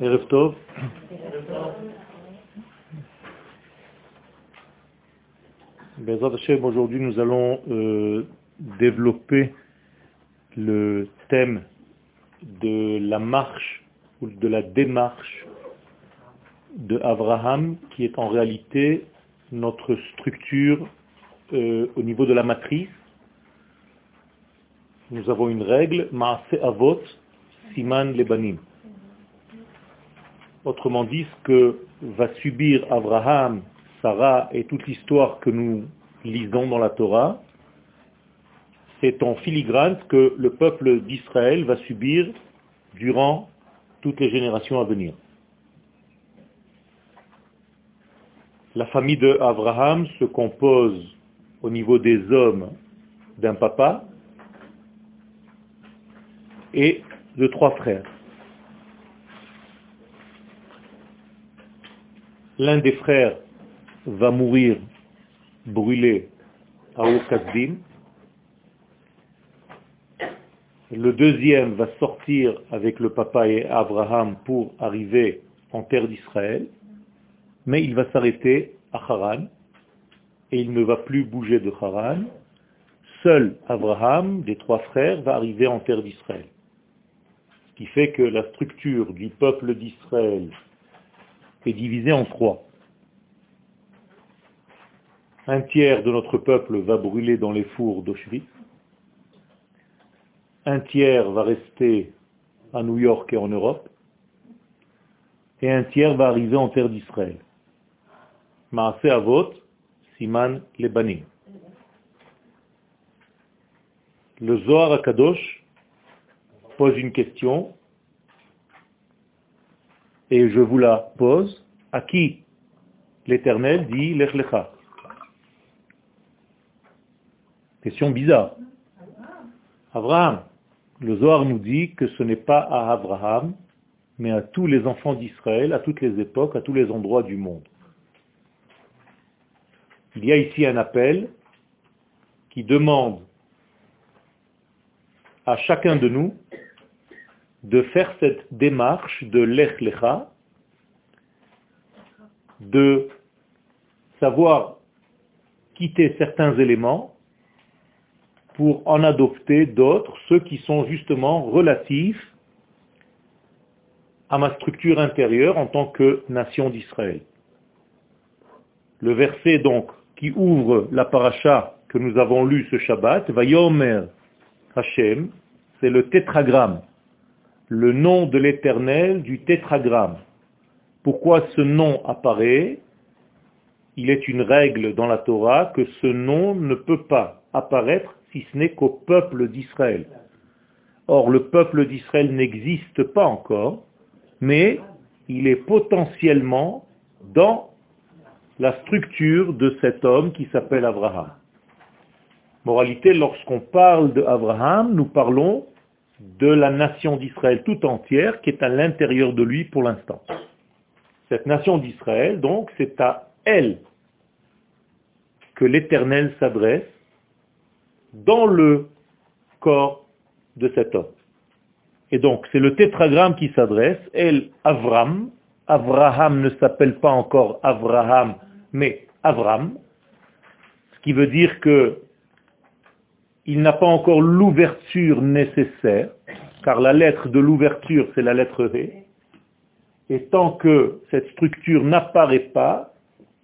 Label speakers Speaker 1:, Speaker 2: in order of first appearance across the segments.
Speaker 1: Erev Tov. Aujourd'hui nous allons euh, développer le thème de la marche ou de la démarche de Abraham qui est en réalité notre structure euh, au niveau de la matrice. Nous avons une règle, Maase Avot, Siman Lebanim. Autrement dit, ce que va subir Abraham, Sarah et toute l'histoire que nous lisons dans la Torah, c'est en filigrane que le peuple d'Israël va subir durant toutes les générations à venir. La famille de Abraham se compose au niveau des hommes d'un papa et de trois frères. L'un des frères va mourir brûlé à Okazdim. Le deuxième va sortir avec le papa et Abraham pour arriver en terre d'Israël, mais il va s'arrêter à Haran et il ne va plus bouger de Haran. Seul Abraham, des trois frères, va arriver en terre d'Israël. Ce qui fait que la structure du peuple d'Israël est divisée en trois. Un tiers de notre peuple va brûler dans les fours d'Auschwitz. Un tiers va rester à New York et en Europe. Et un tiers va arriver en terre d'Israël. Maase Avot, Siman Lebanim. Le Zohar Akadosh pose une question et je vous la pose. À qui l'Éternel dit Lech Lecha Question bizarre. Abraham. Le Zohar nous dit que ce n'est pas à Abraham, mais à tous les enfants d'Israël, à toutes les époques, à tous les endroits du monde. Il y a ici un appel qui demande à chacun de nous de faire cette démarche de l'Ech Lecha, de savoir quitter certains éléments pour en adopter d'autres, ceux qui sont justement relatifs à ma structure intérieure en tant que nation d'Israël. Le verset donc qui ouvre la paracha que nous avons lu ce Shabbat, Vayomer Hashem, c'est le tétragramme, le nom de l'éternel du tétragramme. Pourquoi ce nom apparaît? Il est une règle dans la Torah que ce nom ne peut pas apparaître si ce n'est qu'au peuple d'Israël. Or, le peuple d'Israël n'existe pas encore, mais il est potentiellement dans la structure de cet homme qui s'appelle Abraham. Moralité, lorsqu'on parle d'Abraham, nous parlons de la nation d'Israël tout entière qui est à l'intérieur de lui pour l'instant. Cette nation d'Israël, donc, c'est à elle que l'Éternel s'adresse dans le corps de cet homme. Et donc, c'est le tétragramme qui s'adresse, El Avram. Abraham ne s'appelle pas encore Abraham, mais Avram, ce qui veut dire que il n'a pas encore l'ouverture nécessaire, car la lettre de l'ouverture, c'est la lettre V. Et tant que cette structure n'apparaît pas,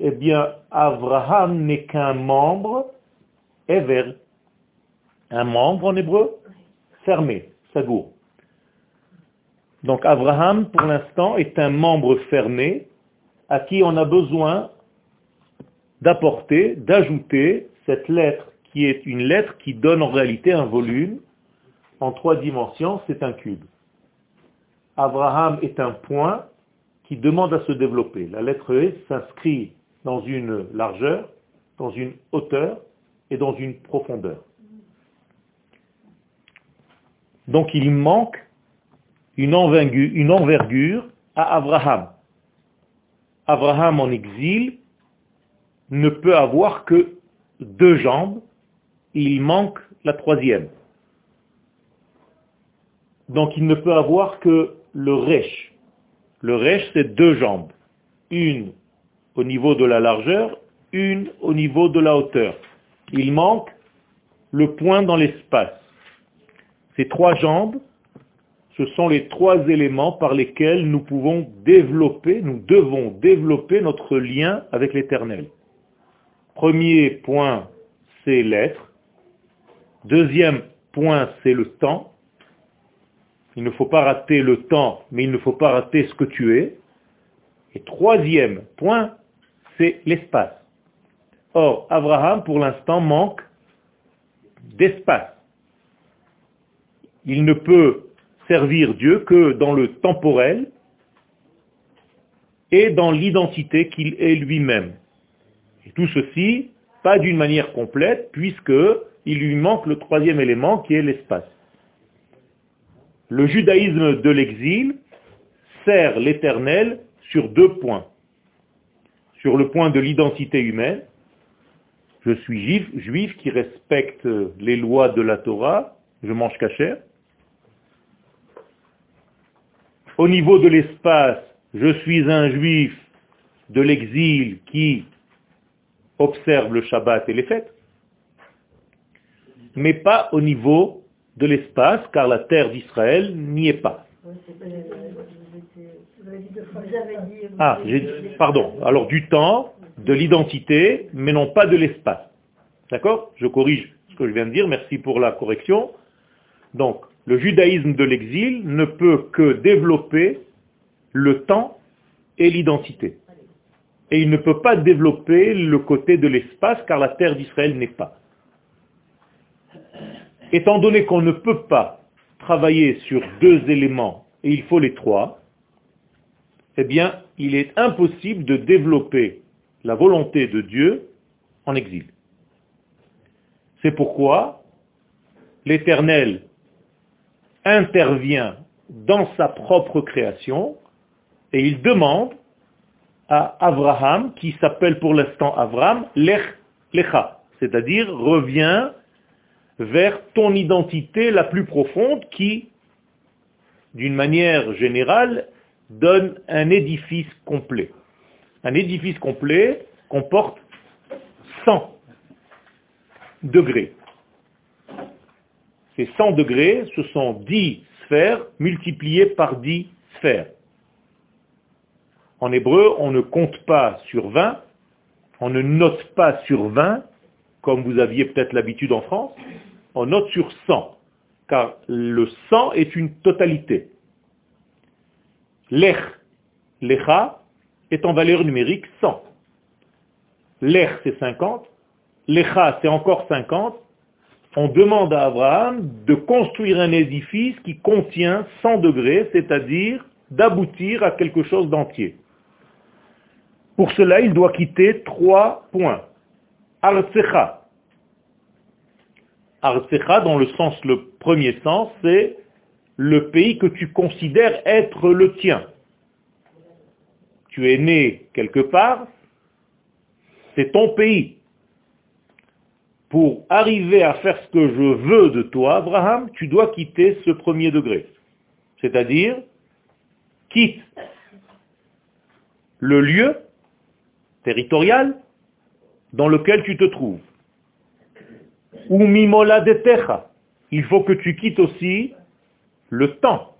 Speaker 1: eh bien, Abraham n'est qu'un membre, Ever, un membre en hébreu, fermé, sagour. Donc Abraham, pour l'instant, est un membre fermé à qui on a besoin d'apporter, d'ajouter cette lettre qui est une lettre qui donne en réalité un volume en trois dimensions, c'est un cube. Abraham est un point qui demande à se développer. La lettre E s'inscrit dans une largeur, dans une hauteur et dans une profondeur. Donc il manque une envergure, une envergure à Abraham. Abraham en exil ne peut avoir que deux jambes, il manque la troisième. Donc il ne peut avoir que le Resh. Le resh, c'est deux jambes. Une au niveau de la largeur, une au niveau de la hauteur. Il manque le point dans l'espace. Ces trois jambes, ce sont les trois éléments par lesquels nous pouvons développer, nous devons développer notre lien avec l'éternel. Premier point, c'est l'être. Deuxième point, c'est le temps. Il ne faut pas rater le temps, mais il ne faut pas rater ce que tu es. Et troisième point, c'est l'espace. Or, Abraham, pour l'instant, manque d'espace. Il ne peut servir Dieu que dans le temporel et dans l'identité qu'il est lui-même. Et tout ceci, pas d'une manière complète, puisque il lui manque le troisième élément qui est l'espace. Le judaïsme de l'exil sert l'éternel sur deux points. Sur le point de l'identité humaine, je suis juif, juif qui respecte les lois de la Torah, je mange cachère. Au niveau de l'espace, je suis un juif de l'exil qui observe le Shabbat et les fêtes, mais pas au niveau de l'espace, car la terre d'Israël n'y est pas. Ah, pardon. Alors du temps, de l'identité, mais non pas de l'espace. D'accord Je corrige ce que je viens de dire, merci pour la correction. Donc, le judaïsme de l'exil ne peut que développer le temps et l'identité. Et il ne peut pas développer le côté de l'espace car la terre d'Israël n'est pas. Étant donné qu'on ne peut pas travailler sur deux éléments et il faut les trois, eh bien, il est impossible de développer la volonté de Dieu en exil. C'est pourquoi l'Éternel intervient dans sa propre création et il demande à Abraham, qui s'appelle pour l'instant Abraham, Lech Lecha, c'est-à-dire reviens vers ton identité la plus profonde qui, d'une manière générale, donne un édifice complet. Un édifice complet comporte 100 degrés. Ces 100 degrés, ce sont 10 sphères multipliées par 10 sphères. En hébreu, on ne compte pas sur 20, on ne note pas sur 20, comme vous aviez peut-être l'habitude en France, on note sur 100, car le 100 est une totalité. L'ech, l'echa, est en valeur numérique 100. L'er, c'est 50. L'echa, c'est encore 50. On demande à Abraham de construire un édifice qui contient 100 degrés, c'est-à-dire d'aboutir à quelque chose d'entier. Pour cela, il doit quitter trois points. Artsecha. Artsecha, dans le premier sens, c'est le pays que tu considères être le tien tu es né quelque part, c'est ton pays. Pour arriver à faire ce que je veux de toi, Abraham, tu dois quitter ce premier degré. C'est-à-dire, quitte le lieu territorial dans lequel tu te trouves. Ou mimola de. Il faut que tu quittes aussi le temps.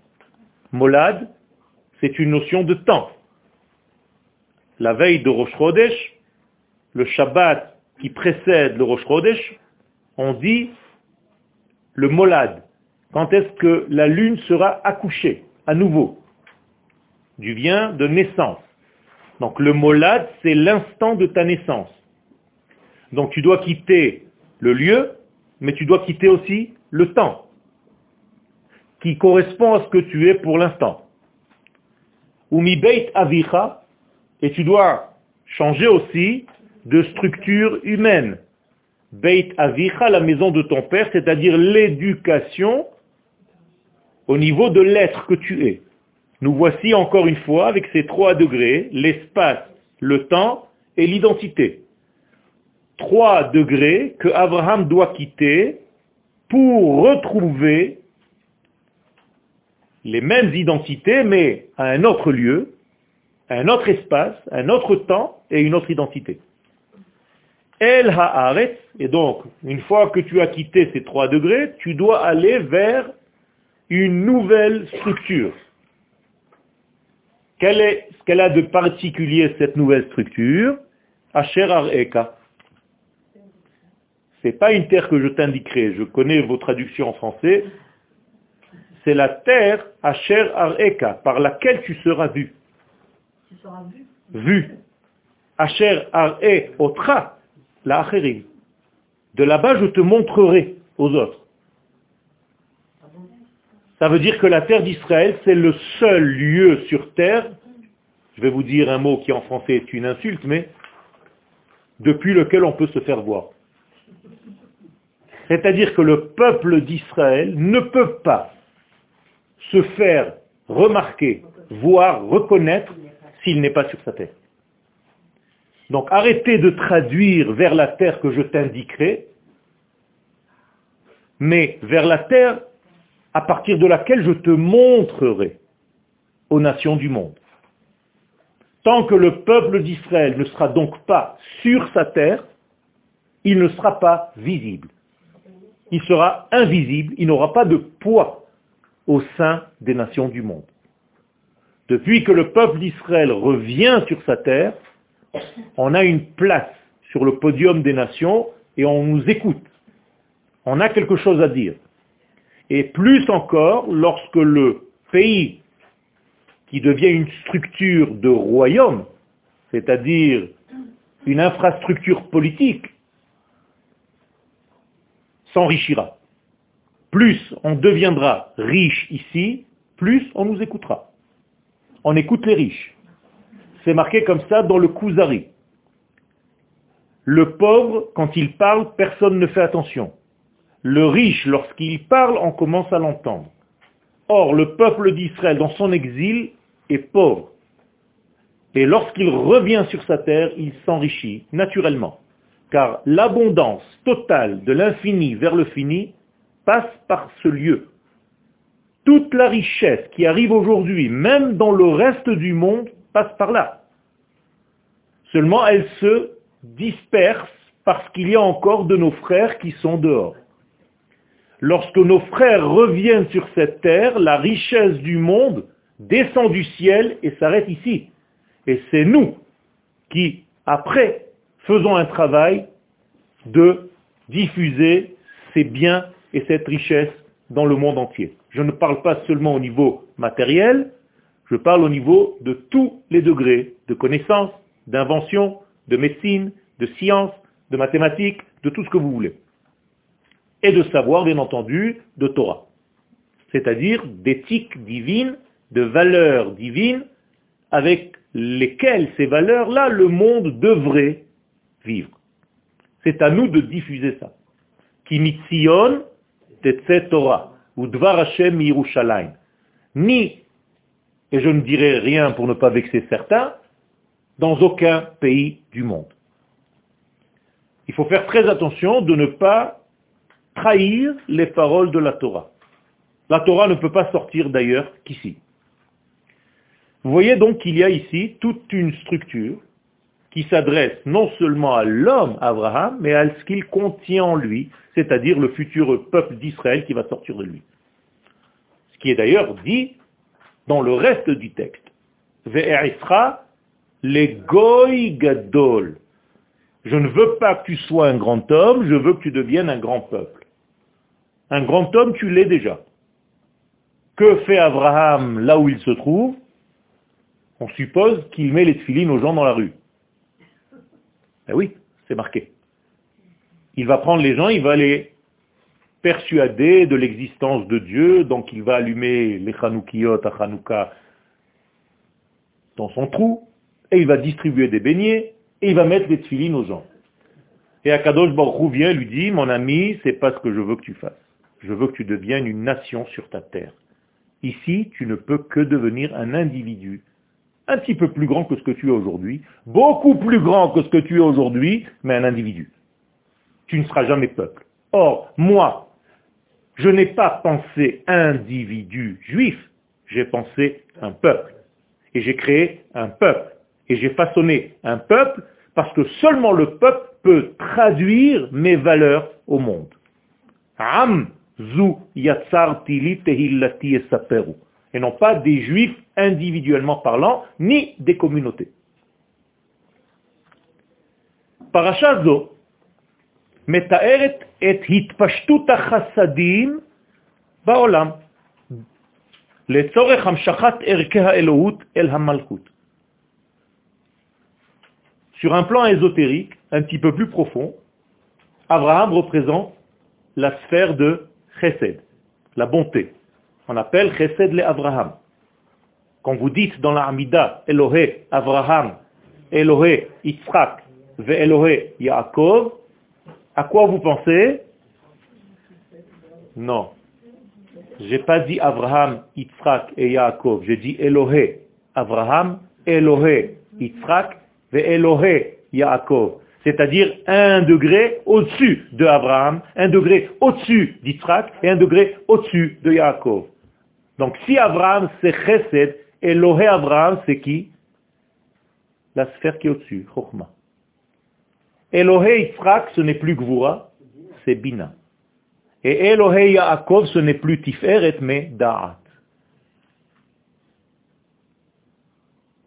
Speaker 1: Molad, c'est une notion de temps la veille de Rosh Chodesh, le Shabbat qui précède le Rosh Chodesh, on dit le molad. Quand est-ce que la lune sera accouchée à nouveau? Du bien de naissance. Donc le molad, c'est l'instant de ta naissance. Donc tu dois quitter le lieu, mais tu dois quitter aussi le temps, qui correspond à ce que tu es pour l'instant. Umi beit avicha, et tu dois changer aussi de structure humaine. Beit avicha, la maison de ton père, c'est-à-dire l'éducation au niveau de l'être que tu es. Nous voici encore une fois avec ces trois degrés, l'espace, le temps et l'identité. Trois degrés que Abraham doit quitter pour retrouver les mêmes identités, mais à un autre lieu, un autre espace, un autre temps et une autre identité. El haaretz, et donc, une fois que tu as quitté ces trois degrés, tu dois aller vers une nouvelle structure. Quelle est ce qu'elle a de particulier, cette nouvelle structure? Asher Areka. Ce n'est pas une terre que je t'indiquerai, je connais vos traductions en français. C'est la terre Asher Areka, par laquelle tu seras vu.
Speaker 2: Tu seras vu
Speaker 1: Vu. Asher Are Otra, la Acherim. De là-bas, je te montrerai aux autres. Ça veut dire que la terre d'Israël, c'est le seul lieu sur terre, je vais vous dire un mot qui en français est une insulte, mais depuis lequel on peut se faire voir. C'est-à-dire que le peuple d'Israël ne peut pas se faire remarquer, voir, reconnaître s'il n'est pas sur sa terre. Donc arrêtez de traduire vers la terre que je t'indiquerai, mais vers la terre à partir de laquelle je te montrerai aux nations du monde. Tant que le peuple d'Israël ne sera donc pas sur sa terre, il ne sera pas visible. Il sera invisible, il n'aura pas de poids au sein des nations du monde. Depuis que le peuple d'Israël revient sur sa terre, on a une place sur le podium des nations et on nous écoute. On a quelque chose à dire. Et plus encore lorsque le pays qui devient une structure de royaume, c'est-à-dire une infrastructure politique, s'enrichira. Plus on deviendra riche ici, plus on nous écoutera. On écoute les riches. C'est marqué comme ça dans le Kuzari. Le pauvre, quand il parle, personne ne fait attention. Le riche, lorsqu'il parle, on commence à l'entendre. Or, le peuple d'Israël, dans son exil, est pauvre. Et lorsqu'il revient sur sa terre, il s'enrichit naturellement. Car l'abondance totale de l'infini vers le fini passe par ce lieu. Toute la richesse qui arrive aujourd'hui, même dans le reste du monde, passe par là. Seulement, elle se disperse parce qu'il y a encore de nos frères qui sont dehors. Lorsque nos frères reviennent sur cette terre, la richesse du monde descend du ciel et s'arrête ici. Et c'est nous qui, après, faisons un travail de diffuser ces biens et cette richesse dans le monde entier. Je ne parle pas seulement au niveau matériel, je parle au niveau de tous les degrés de connaissance, d'invention, de médecine, de science, de mathématiques, de tout ce que vous voulez et de savoir, bien entendu, de Torah. C'est-à-dire d'éthique divine, de valeurs divines, avec lesquelles ces valeurs-là, le monde devrait vivre. C'est à nous de diffuser ça. Kimitzion tetze Torah, ou Dvar Hashem Yerushalayim. Ni, et je ne dirai rien pour ne pas vexer certains, dans aucun pays du monde. Il faut faire très attention de ne pas trahir les paroles de la Torah. La Torah ne peut pas sortir d'ailleurs qu'ici. Vous voyez donc qu'il y a ici toute une structure qui s'adresse non seulement à l'homme Abraham, mais à ce qu'il contient en lui, c'est-à-dire le futur peuple d'Israël qui va sortir de lui. Ce qui est d'ailleurs dit dans le reste du texte. Ve'erisra le goy gadol. Je ne veux pas que tu sois un grand homme, je veux que tu deviennes un grand peuple. Un grand homme, tu l'es déjà. Que fait Abraham là où il se trouve? On suppose qu'il met les tefilines aux gens dans la rue. Eh oui, c'est marqué. Il va prendre les gens, il va les persuader de l'existence de Dieu, donc il va allumer les Chanoukiyot à Chanouka dans son trou, et il va distribuer des beignets, et il va mettre les tefilines aux gens. Et Akadosh Baruch vient lui dit, mon ami, c'est pas ce que je veux que tu fasses je veux que tu deviennes une nation sur ta terre. Ici, tu ne peux que devenir un individu, un petit peu plus grand que ce que tu es aujourd'hui, beaucoup plus grand que ce que tu es aujourd'hui, mais un individu. Tu ne seras jamais peuple. Or, moi, je n'ai pas pensé individu juif, j'ai pensé un peuple. et j'ai créé un peuple. Et j'ai façonné un peuple parce que seulement le peuple peut traduire mes valeurs au monde. Am zu et non pas des juifs individuellement parlant, ni des communautés. Parasha zo מתארת את התפשטות החסדים בעולם לצורך המשכת ערכי האלוהות אל המלכות. Sur un plan ésotérique, un petit peu plus profond, Abraham représente la sphère de Chesed, la bonté. On appelle Chesed le Abraham. Quand vous dites dans la Hamida, Elohé Abraham, Elohé Yitzhak, ve Elohé Yaakov, à quoi vous pensez? Non. J'ai pas dit Abraham, Yitzhak et Yaakov. J'ai dit Elohé Abraham, Elohé Yitzhak Elohé Yaakov. C'est-à-dire un degré au-dessus de Abraham, un degré au-dessus d'Yitzhak et un degré au-dessus de Yaakov. Donc si Abraham c'est Chesed, Elohé Abraham c'est qui? La sphère qui est au-dessus, Chokhmah. Elohé Yitzhak ce n'est plus Gvura, c'est Bina. Et Elohé Yaakov ce n'est plus Tiferet mais Da'at.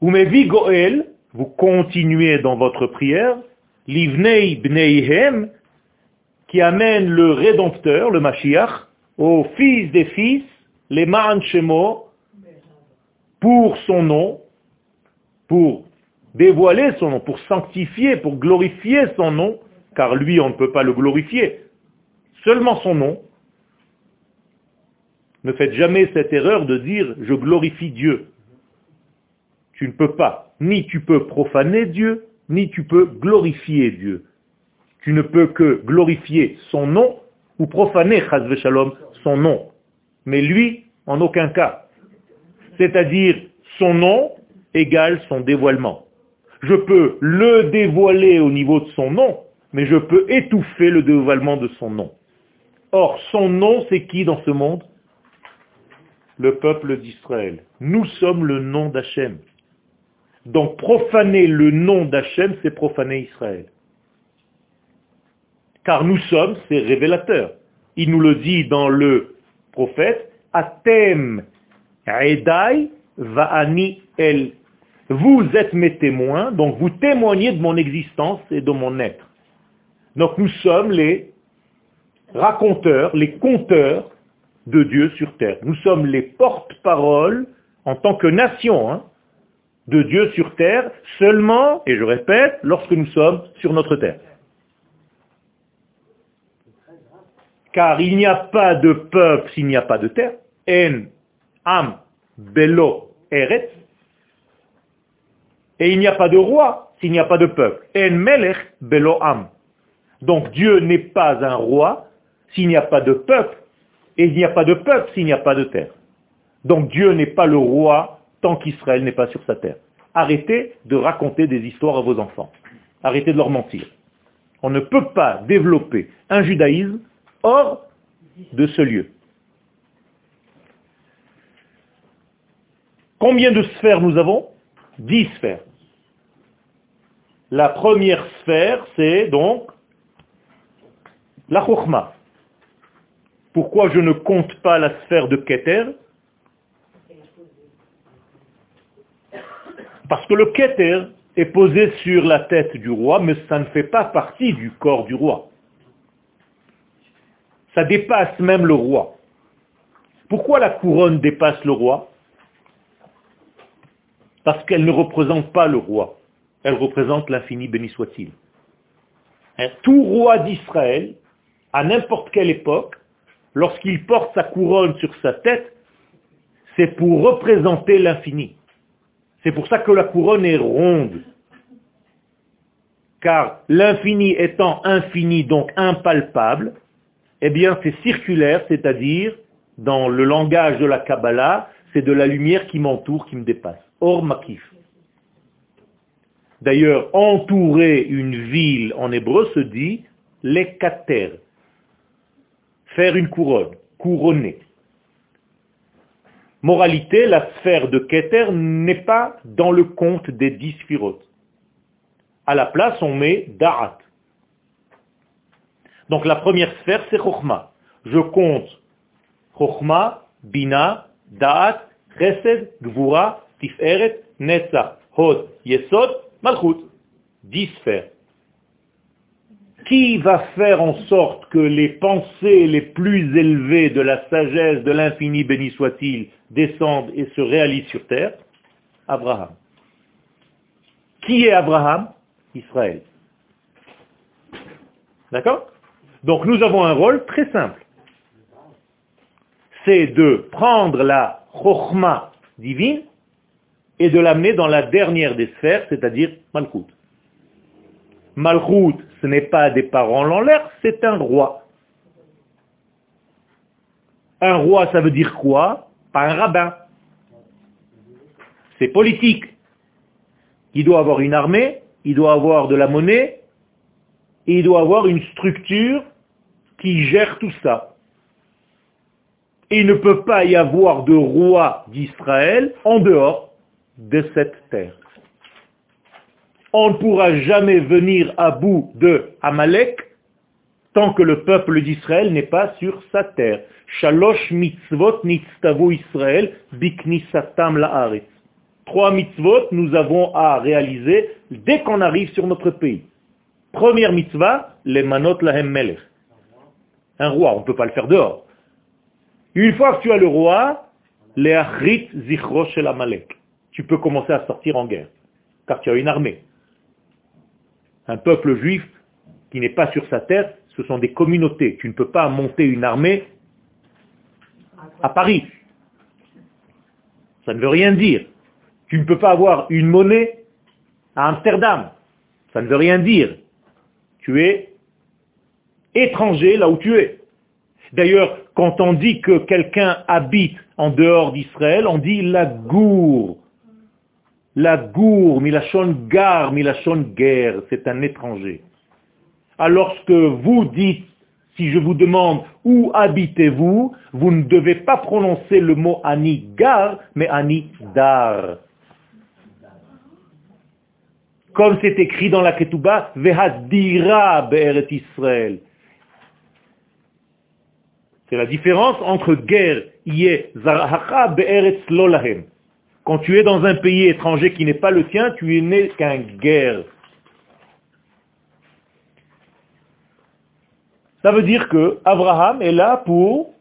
Speaker 1: Umevi Goel, vous continuez dans votre prière, l'ivnei bneihem, qui amène le Rédempteur, le Mashiach, aux fils des fils, les Ma'an Shemo, pour son nom, pour dévoiler son nom, pour sanctifier, pour glorifier son nom, car lui, on ne peut pas le glorifier, seulement son nom. Ne faites jamais cette erreur de dire je glorifie Dieu. Tu ne peux pas. Ni tu peux profaner Dieu, ni tu peux glorifier Dieu. Tu ne peux que glorifier son nom ou profaner, Shalom, son nom. Mais lui, en aucun cas. C'est-à-dire, son nom égale son dévoilement. Je peux le dévoiler au niveau de son nom, mais je peux étouffer le dévoilement de son nom. Or, son nom, c'est qui dans ce monde? Le peuple d'Israël. Nous sommes le nom d'Hachem. Donc profaner le nom d'Hachem, c'est profaner Israël. Car nous sommes ses révélateurs. Il nous le dit dans le prophète, Atem Edai Va'ani El. Vous êtes mes témoins, donc vous témoignez de mon existence et de mon être. Donc nous sommes les raconteurs, les conteurs de Dieu sur terre. Nous sommes les porte-paroles en tant que nation, hein, de Dieu sur terre seulement, et je répète, lorsque nous sommes sur notre terre. Car il n'y a pas de peuple s'il n'y a pas de terre. En, am, belo, eret. Et il n'y a pas de roi s'il n'y a pas de peuple. En melech, belo, am. Donc Dieu n'est pas un roi s'il n'y a pas de peuple. Et il n'y a pas de peuple s'il n'y a pas de terre. Donc Dieu n'est pas le roi tant qu'Israël n'est pas sur sa terre. Arrêtez de raconter des histoires à vos enfants. Arrêtez de leur mentir. On ne peut pas développer un judaïsme hors de ce lieu. Combien de sphères nous avons? Dix sphères. La première sphère, c'est donc la chokhmah. Pourquoi je ne compte pas la sphère de Keter? Parce que le Keter est posé sur la tête du roi, mais ça ne fait pas partie du corps du roi. Ça dépasse même le roi. Pourquoi la couronne dépasse le roi? Parce qu'elle ne représente pas le roi. Elle représente l'infini, béni soit-il. Tout roi d'Israël, à n'importe quelle époque, lorsqu'il porte sa couronne sur sa tête, c'est pour représenter l'infini. C'est pour ça que la couronne est ronde. Car l'infini étant infini, donc impalpable, eh bien c'est circulaire, c'est-à-dire, dans le langage de la Kabbalah, c'est de la lumière qui m'entoure, qui me dépasse. Or makif. D'ailleurs, entourer une ville en hébreu se dit lekater. Faire une couronne, couronner. Moralité, la sphère de Keter n'est pas dans le compte des dix sphirotes. À la place, on met Da'at. Donc la première sphère, c'est Chokhma. Je compte Chokhma, Bina, Da'at, Chesed, Gvura, Tiferet, Netza, Hod, Yesod, Malchut. Dix sphères. Qui va faire en sorte que les pensées les plus élevées de la sagesse de l'infini, béni soit-il, descendent et se réalisent sur terre? Abraham. Qui est Abraham? Israël. D'accord? Donc nous avons un rôle très simple. C'est de prendre la chokhma divine et de l'amener dans la dernière des sphères, c'est-à-dire Malchut. Malchut, ce n'est pas des paroles en l'air, c'est un roi. Un roi, ça veut dire quoi? Pas un rabbin. C'est politique. Il doit avoir une armée, il doit avoir de la monnaie, et il doit avoir une structure qui gère tout ça. Il ne peut pas y avoir de roi d'Israël en dehors de cette terre. On ne pourra jamais venir à bout de Amalek tant que le peuple d'Israël n'est pas sur sa terre. Shalosh mitzvot nitztavu Israël biknisatam la'aretz. Trois mitzvot nous avons à réaliser dès qu'on arrive sur notre pays. Première mitzvah, les manot lahem melech. Un roi, on ne peut pas le faire dehors. Une fois que tu as le roi, les achrit zichro shel Amalek. Tu peux commencer à sortir en guerre, car tu as une armée. Un peuple juif qui n'est pas sur sa terre, ce sont des communautés. Tu ne peux pas monter une armée à Paris. Ça ne veut rien dire. Tu ne peux pas avoir une monnaie à Amsterdam. Ça ne veut rien dire. Tu es étranger là où tu es. D'ailleurs, quand on dit que quelqu'un habite en dehors d'Israël, on dit la gour. La gour, milachon gar, milachon guerre, c'est un étranger. Alors que vous dites, si je vous demande où habitez-vous, vous ne devez pas prononcer le mot ani gar, mais ani dar. Comme c'est écrit dans la Ketouba, Vehadira Be'eret Israël. C'est la différence entre guerre, Lolahem. Quand tu es dans un pays étranger qui n'est pas le tien, tu es né qu'un guerre. Ça veut dire que Abraham est là pour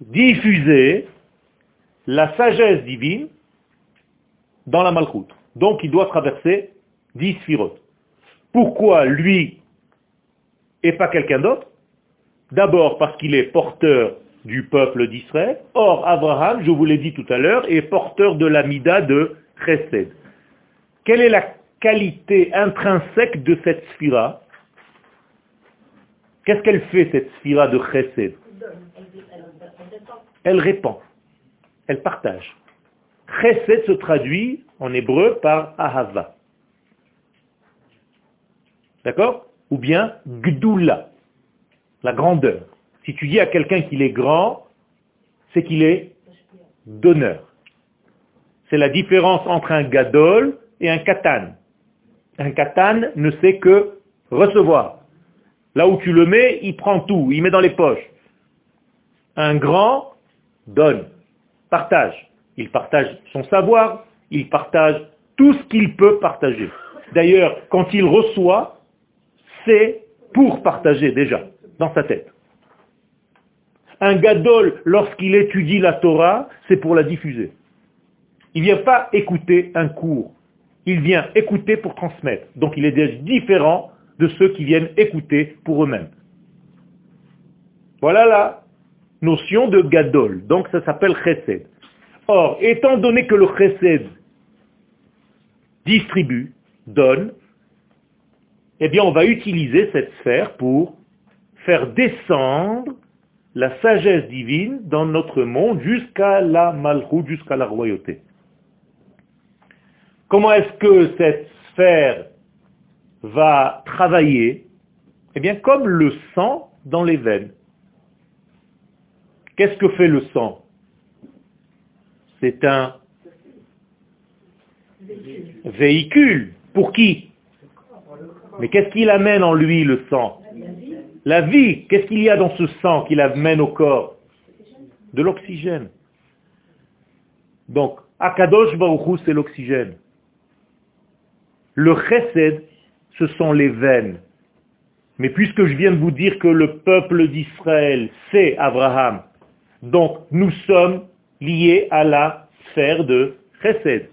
Speaker 1: diffuser la sagesse divine dans la malchoute. Donc il doit traverser 10 sphirotes. Pourquoi lui et pas quelqu'un d'autre? D'abord parce qu'il est porteur du peuple d'Israël. Or, Abraham, je vous l'ai dit tout à l'heure, est porteur de l'amida de Chesed. Quelle est la qualité intrinsèque de cette sphira? Qu'est-ce qu'elle fait, cette sphira de Chesed? Elle répand. Elle partage. Chesed se traduit en hébreu par Ahava. D'accord? Ou bien Gdula, la grandeur. Si tu dis à quelqu'un qu'il est grand, c'est qu'il est donneur. C'est la différence entre un gadol et un katan. Un katan ne sait que recevoir. Là où tu le mets, il prend tout, il met dans les poches. Un grand donne, partage. Il partage son savoir, il partage tout ce qu'il peut partager. D'ailleurs, quand il reçoit, c'est pour partager déjà, dans sa tête. Un gadol, lorsqu'il étudie la Torah, c'est pour la diffuser. Il ne vient pas écouter un cours. Il vient écouter pour transmettre. Donc il est différent de ceux qui viennent écouter pour eux-mêmes. Voilà la notion de gadol. Donc ça s'appelle chesed. Or, étant donné que le chesed distribue, donne, eh bien on va utiliser cette sphère pour faire descendre la sagesse divine dans notre monde jusqu'à la malchut, jusqu'à la royauté. Comment est-ce que cette sphère va travailler? Eh bien, comme le sang dans les veines. Qu'est-ce que fait le sang? C'est un véhicule. Pour qui? Mais qu'est-ce qu'il amène en lui, le sang? La vie. Qu'est-ce qu'il y a dans ce sang qu'il amène au corps De l'oxygène. Donc, Akadosh Baruch c'est l'oxygène. Le chesed, ce sont les veines. Mais puisque je viens de vous dire que le peuple d'Israël, c'est Abraham, donc nous sommes liés à la sphère de chesed.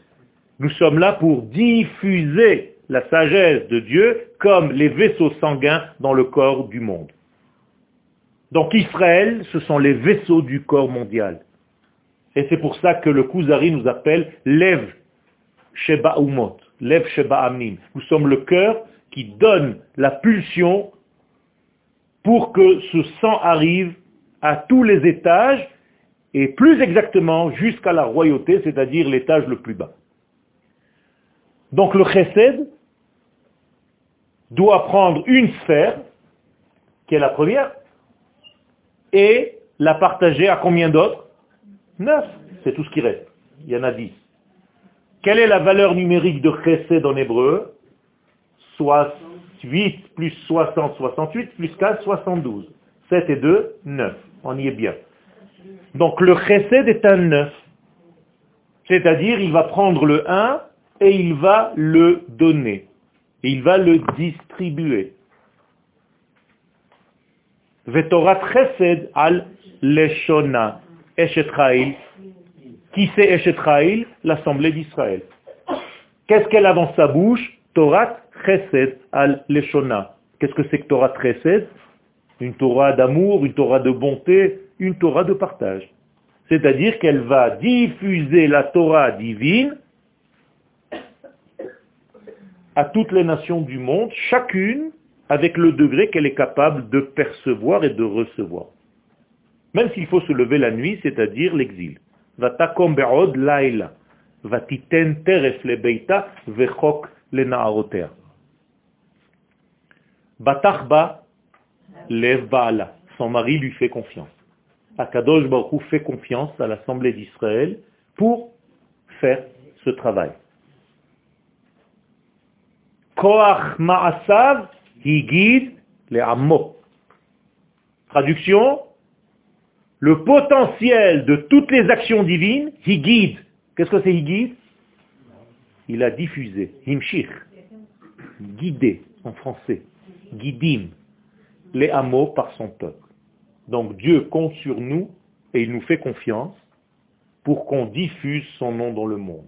Speaker 1: Nous sommes là pour diffuser la sagesse de Dieu comme les vaisseaux sanguins dans le corps du monde. Donc Israël, ce sont les vaisseaux du corps mondial. Et c'est pour ça que le Kuzari nous appelle Lev Sheba Umot, Lev Sheba Amnim. Nous sommes le cœur qui donne la pulsion pour que ce sang arrive à tous les étages et plus exactement jusqu'à la royauté, c'est-à-dire l'étage le plus bas. Donc le chesed doit prendre une sphère, qui est la première, et la partager à combien d'autres? Neuf. C'est tout ce qui reste. Il y en a dix. Quelle est la valeur numérique de chesed en hébreu? 8 plus 60, 68, plus 4, 72. 7 et 2, 9. On y est bien. Donc le chesed est un 9. C'est-à-dire, il va prendre le 1 et il va le donner. Et il va le distribuer. Vetorat chesed al leshona. Qui c'est Eshetraïl L'Assemblée d'Israël. Qu'est-ce qu'elle a dans sa bouche? Torah chesed al leshona. Qu'est-ce que c'est que Torah chesed? Une Torah d'amour, une Torah de bonté, une Torah de partage. C'est-à-dire qu'elle va diffuser la Torah divine à toutes les nations du monde, chacune avec le degré qu'elle est capable de percevoir et de recevoir. Même s'il faut se lever la nuit, c'est-à-dire l'exil. Vatakom be'od le beita vechok le naaroter. Son mari lui fait confiance. Akadosh Baruch fait confiance à l'Assemblée d'Israël pour faire ce travail. Koach ma'asav higid le ammo. Traduction, le potentiel de toutes les actions divines, higid. Qu'est-ce que c'est higid Il a diffusé, himshich, guidé en français, guidim, les hameaux par son peuple. Donc Dieu compte sur nous et il nous fait confiance pour qu'on diffuse son nom dans le monde.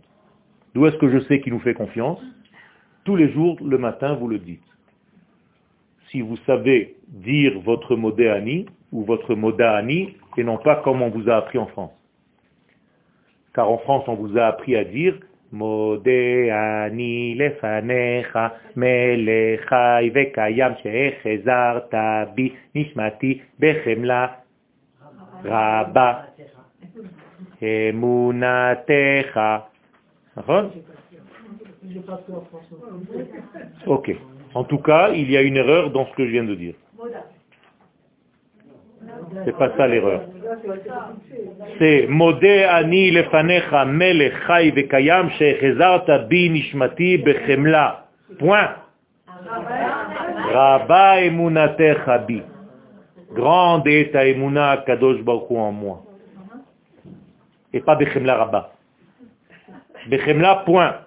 Speaker 1: D'où est-ce que je sais qu'il nous fait confiance? Tous les jours, le matin, vous le dites. Si vous savez dire votre modéani ou votre modani, et non pas comme on vous a appris en France. Car en France, on vous a appris à dire Modéani lefanecha melechai vekayam shechezar e tabi nishmati bechemla rabba emunatecha. Ok. En tout cas, il y a une erreur dans ce que je viens de dire. C'est pas ça l'erreur. C'est modé ani lefanecha melech chai vekayam bi nishmati bechemla. Point. Rabba emunatecha bi. Grande est ta emuna kadosh baruch en moi. Et pas bechemla rabba. Bechemla point.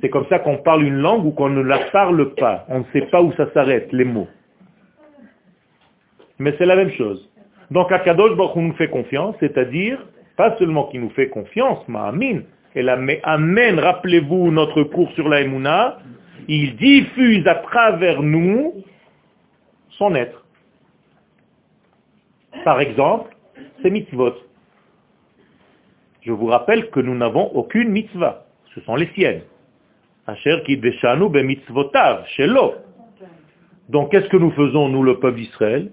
Speaker 1: C'est comme ça qu'on parle une langue ou qu'on ne la parle pas. On ne sait pas où ça s'arrête, les mots. Mais c'est la même chose. Donc Akadosh Baruch nous fait confiance, c'est-à-dire pas seulement qu'il nous fait confiance, Ma'amin, et la Amen, rappelez-vous notre cours sur la Emouna, il diffuse à travers nous son être. Par exemple, c'est mitzvot. Je vous rappelle que nous n'avons aucune mitzvah. Ce sont les siennes. Donc qu'est-ce que nous faisons, nous, le peuple d'Israël?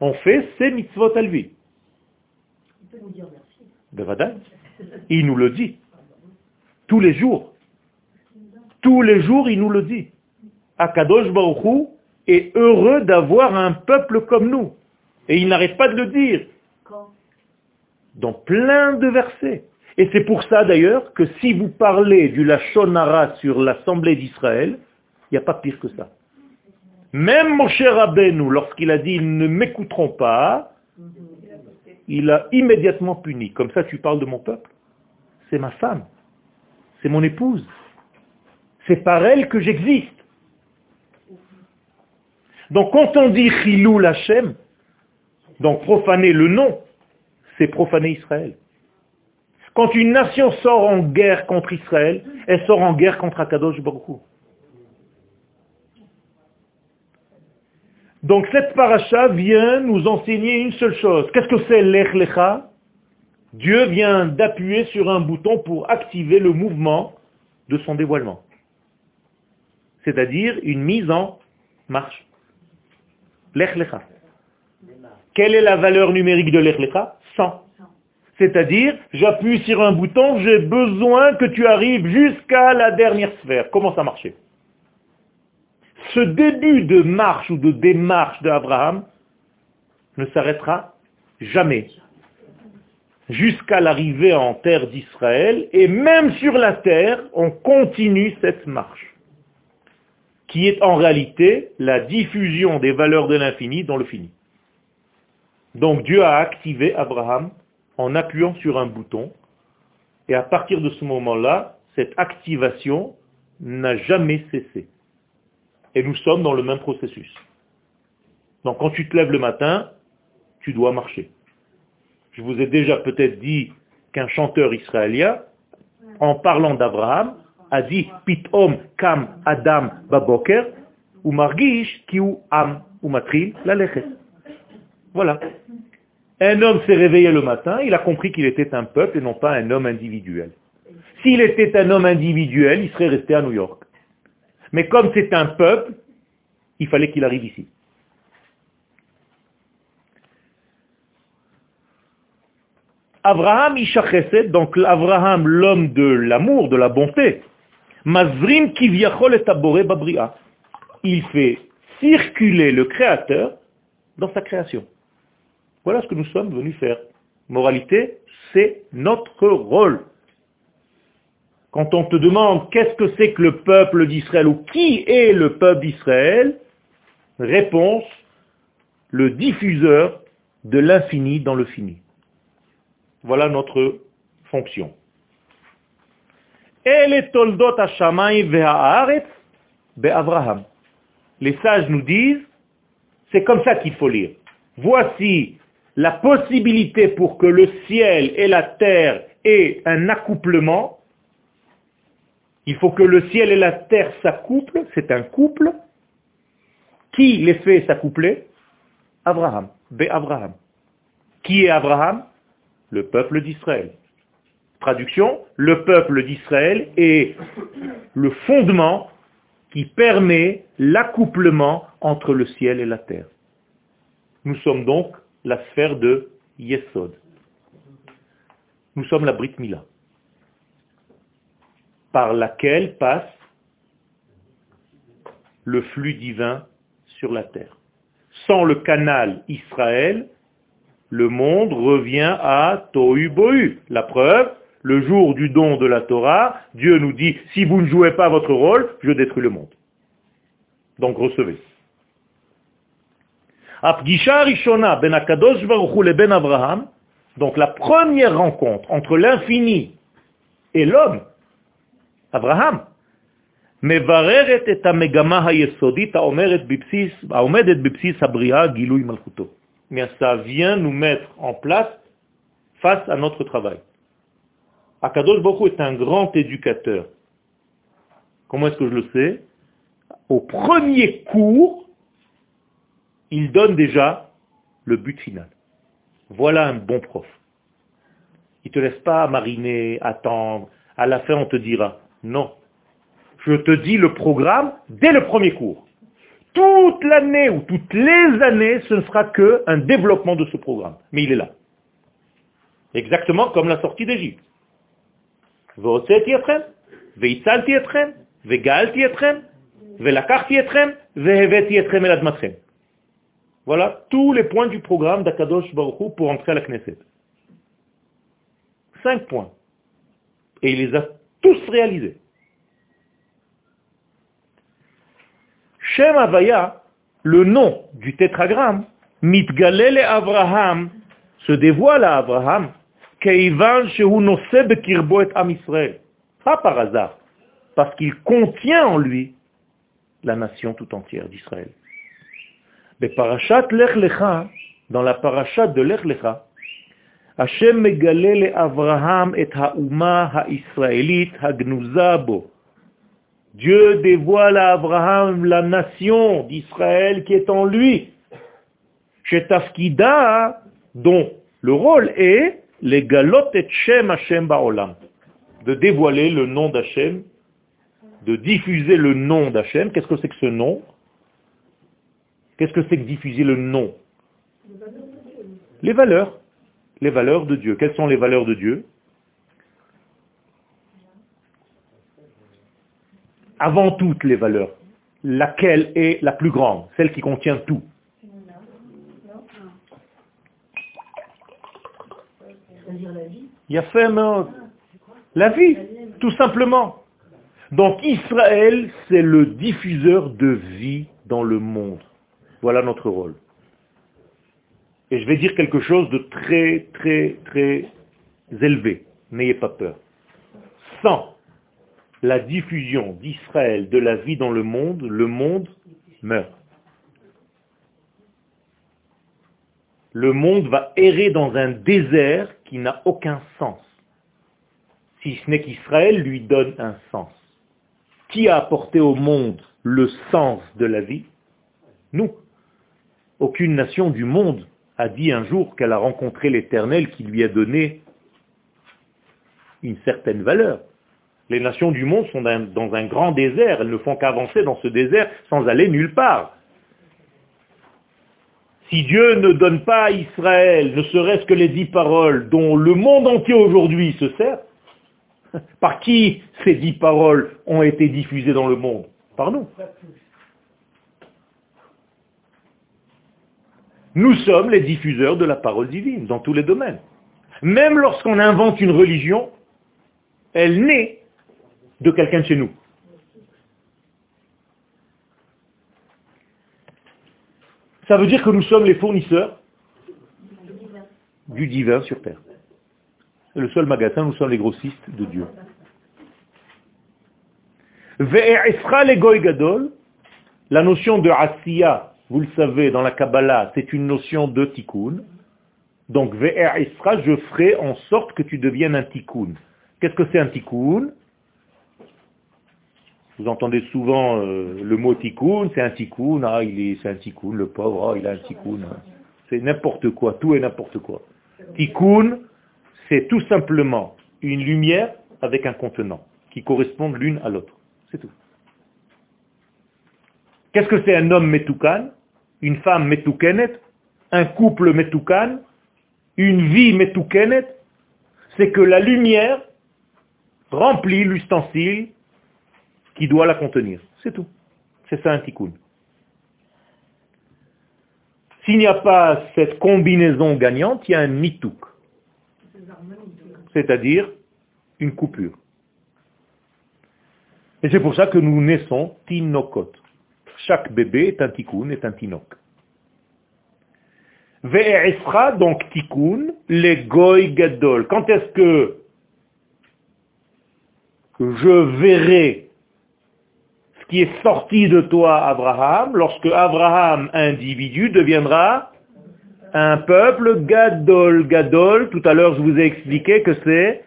Speaker 1: On fait ces mitzvot à lui.
Speaker 2: Il peut nous dire merci.
Speaker 1: Il nous le dit. Tous les jours. Tous les jours, il nous le dit. Akadosh Baruch Hu est heureux d'avoir un peuple comme nous. Et il n'arrête pas de le dire dans plein de versets. Et c'est pour ça d'ailleurs que si vous parlez du Lachonara sur l'Assemblée d'Israël, il n'y a pas pire que ça. Même mon cher Rabbeinu, lorsqu'il a dit ils ne m'écouteront pas, il a immédiatement puni. Comme ça tu parles de mon peuple C'est ma femme. C'est mon épouse. C'est par elle que j'existe. Donc quand on dit Chilou Lachem, donc profaner le nom, c'est profaner Israël. Quand une nation sort en guerre contre Israël, elle sort en guerre contre Akadosh Baruch. Donc cette paracha vient nous enseigner une seule chose. Qu'est-ce que c'est l'Ech Lecha? Dieu vient d'appuyer sur un bouton pour activer le mouvement de son dévoilement. C'est-à-dire une mise en marche. L'Ech Lecha. Quelle est la valeur numérique de l'Ech Lecha? 100. C'est-à-dire, j'appuie sur un bouton, j'ai besoin que tu arrives jusqu'à la dernière sphère. Comment ça marchait? Ce début de marche ou de démarche d'Abraham ne s'arrêtera jamais jusqu'à l'arrivée en terre d'Israël, et même sur la terre, on continue cette marche, qui est en réalité la diffusion des valeurs de l'infini dans le fini. Donc Dieu a activé Abraham en appuyant sur un bouton, et à partir de ce moment-là, cette activation n'a jamais cessé. Et nous sommes dans le même processus. Donc quand tu te lèves le matin, tu dois marcher. Je vous ai déjà peut-être dit qu'un chanteur israélien, en parlant d'Abraham, a dit Pitom kam Adam baboker, ou margish ki ou am ou matril la Voilà. Un homme s'est réveillé le matin, il a compris qu'il était un peuple et non pas un homme individuel. S'il était un homme individuel, il serait resté à New York. Mais comme c'est un peuple, il fallait qu'il arrive ici. Abraham Ishachesed, donc Abraham, l'homme de l'amour, de la bonté, Mazrim kivyachol et babria. Il fait circuler le Créateur dans sa création. Voilà ce que nous sommes venus faire. Moralité, c'est notre rôle. Quand on te demande qu'est-ce que c'est que le peuple d'Israël ou qui est le peuple d'Israël, réponse, le diffuseur de l'infini dans le fini. Voilà notre fonction. Les sages nous disent, c'est comme ça qu'il faut lire. Voici la possibilité pour que le ciel et la terre aient un accouplement, il faut que le ciel et la terre s'accouplent, c'est un couple. Qui les fait s'accoupler? Abraham, Abraham. Qui est Abraham? Le peuple d'Israël. Traduction, le peuple d'Israël est le fondement qui permet l'accouplement entre le ciel et la terre. Nous sommes donc la sphère de Yesod. Nous sommes la Brit Mila, par laquelle passe le flux divin sur la terre. Sans le canal Israël, le monde revient à Tohu Bohu. La preuve, le jour du don de la Torah, Dieu nous dit, si vous ne jouez pas votre rôle, je détruis le monde. Donc recevez. Ben Abraham, donc la première rencontre entre l'infini et l'homme, Abraham, mais ça vient nous mettre en place face à notre travail. Akadosh Baruch est un grand éducateur. Comment est-ce que je le sais? Au premier cours, il donne déjà le but final. Voilà un bon prof. Il ne te laisse pas mariner, attendre. À la fin, on te dira, non, Je te dis le programme dès le premier cours. Toute l'année ou toutes les années, ce ne sera qu'un développement de ce programme. Mais il est là. Exactement comme la sortie d'Égypte. Voilà tous les points du programme d'Akadosh Baruch pour entrer à la Knesset. Cinq points. Et il les a tous réalisés. Shem Avaya, le nom du tétragramme, Mitgalele Abraham, se dévoile à Abraham, Keivan Shehu Noseb Kirbo et Am Israël. Pas par hasard, parce qu'il contient en lui la nation tout entière d'Israël. Mais parachat Lech Lecha, dans la parachat de Lech Lecha, Abraham et ha'uma ha'israélite. Dieu dévoile à Abraham la nation d'Israël qui est en lui. Chez Tafkida, dont le rôle est les galot et Shem ba'olam. De dévoiler le nom d'Hachem, de diffuser le nom d'Hachem. Qu'est-ce que c'est que ce nom? Qu'est-ce que c'est que diffuser le nom? Les valeurs. Les valeurs de Dieu. Quelles sont les valeurs de Dieu? Avant toutes les valeurs, laquelle est la plus grande? Celle qui contient tout. La vie, tout simplement. Donc Israël, c'est le diffuseur de vie dans le monde. Voilà notre rôle. Et je vais dire quelque chose de très, très, très élevé. N'ayez pas peur. Sans la diffusion d'Israël, de la vie dans le monde, le monde meurt. Le monde va errer dans un désert qui n'a aucun sens. Si ce n'est qu'Israël lui donne un sens. Qui a apporté au monde le sens de la vie? Nous. Aucune nation du monde a dit un jour qu'elle a rencontré l'Éternel qui lui a donné une certaine valeur. Les nations du monde sont dans un grand désert, elles ne font qu'avancer dans ce désert sans aller nulle part. Si Dieu ne donne pas à Israël ne serait-ce que les dix paroles dont le monde entier aujourd'hui se sert, par qui ces dix paroles ont été diffusées dans le monde? Par nous. Nous sommes les diffuseurs de la parole divine dans tous les domaines. Même lorsqu'on invente une religion, elle naît de quelqu'un de chez nous. Ça veut dire que nous sommes les fournisseurs du divin sur terre. Le seul magasin, nous sommes les grossistes de Dieu. La notion de Asiya vous le savez, dans la Kabbalah, c'est une notion de tikkun. Donc, VR Isra, je ferai en sorte que tu deviennes un tikkun. Qu'est-ce que c'est un tikkun? Vous entendez souvent euh, le mot tikkun, c'est un tikkun, ah, il est, c'est un tikkun, le pauvre, ah, il a un tikkun. C'est n'importe quoi, tout est n'importe quoi. Tikkun, c'est tout simplement une lumière avec un contenant qui correspondent l'une à l'autre. C'est tout. Qu'est-ce que c'est un homme metoukan Une femme metoukenet Un couple metoukan Une vie metoukenet C'est que la lumière remplit l'ustensile qui doit la contenir. C'est tout. C'est ça un tikkun. S'il n'y a pas cette combinaison gagnante, il y a un nitouk. C'est-à-dire une coupure. Et c'est pour ça que nous naissons tinokot. Chaque bébé est un tikkun, est un tinok. Ve'esra, donc tikkun, le goy gadol. Quand est-ce que je verrai ce qui est sorti de toi, Abraham, lorsque Abraham, individu, deviendra un peuple? Gadol. Gadol, tout à l'heure je vous ai expliqué que c'est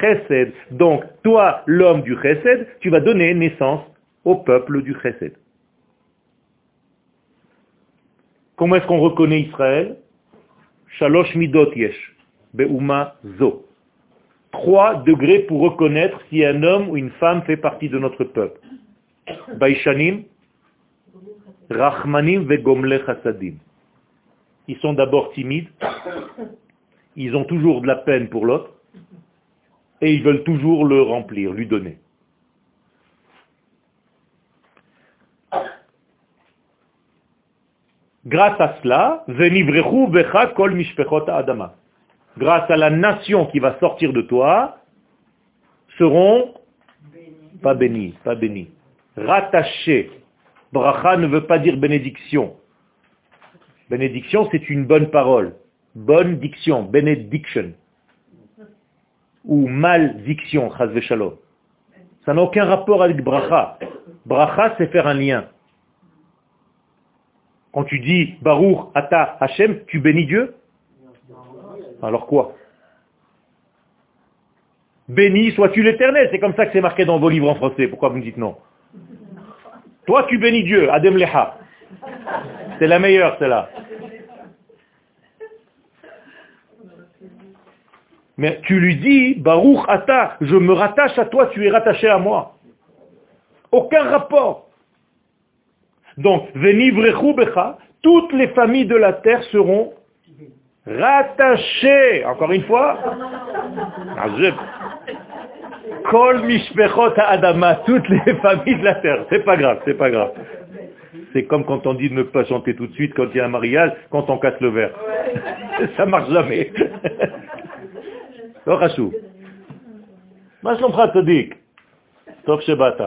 Speaker 1: chesed. Donc, toi, l'homme du chesed, tu vas donner naissance au peuple du chesed. Comment est-ce qu'on reconnaît Israël? Shalosh midot yesh, be'uma zo. Trois degrés pour reconnaître si un homme ou une femme fait partie de notre peuple. Baishanim, Rachmanim. Ils sont d'abord timides, ils ont toujours de la peine pour l'autre, et ils veulent toujours le remplir, lui donner. Grâce à cela, kol adama. Grâce à la nation qui va sortir de toi, seront pas bénis, pas bénis. Rattachés. Bracha ne veut pas dire bénédiction. Bénédiction, c'est une bonne parole. Bonne diction, benediction. Ou maldiction, shalom. Ça n'a aucun rapport avec bracha. Bracha, c'est faire un lien. Quand tu dis Baruch Ata Hashem, tu bénis Dieu Alors quoi Béni sois-tu l'éternel, c'est comme ça que c'est marqué dans vos livres en français. Pourquoi vous me dites non Toi tu bénis Dieu, Adem Leha. C'est la meilleure celle-là. Mais tu lui dis, Baruch Ata, je me rattache à toi, tu es rattaché à moi. Aucun rapport. Donc, becha, toutes les familles de la terre seront rattachées. Encore une fois. Kol mishpechot adama, toutes les familles de la terre. C'est pas grave, c'est pas grave. C'est comme quand on dit de ne pas chanter tout de suite quand il y a un mariage, quand on casse le verre. Ça marche jamais. לא חשוב. מה שלומך צדיק? טוב שבאת.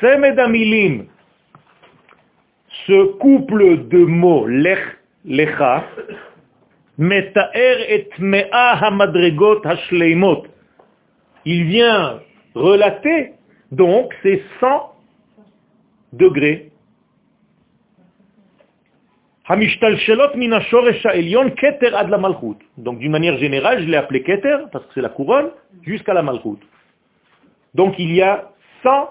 Speaker 1: צמד המילים, ce couple de mots, lech, lecha, מתאר את מאה המדרגות השלימות. Il vient relater donc ces 100 degrés donc d'une manière générale, je l'ai appelé Keter, parce que c'est la couronne, jusqu'à la Malchut. Donc il y a 100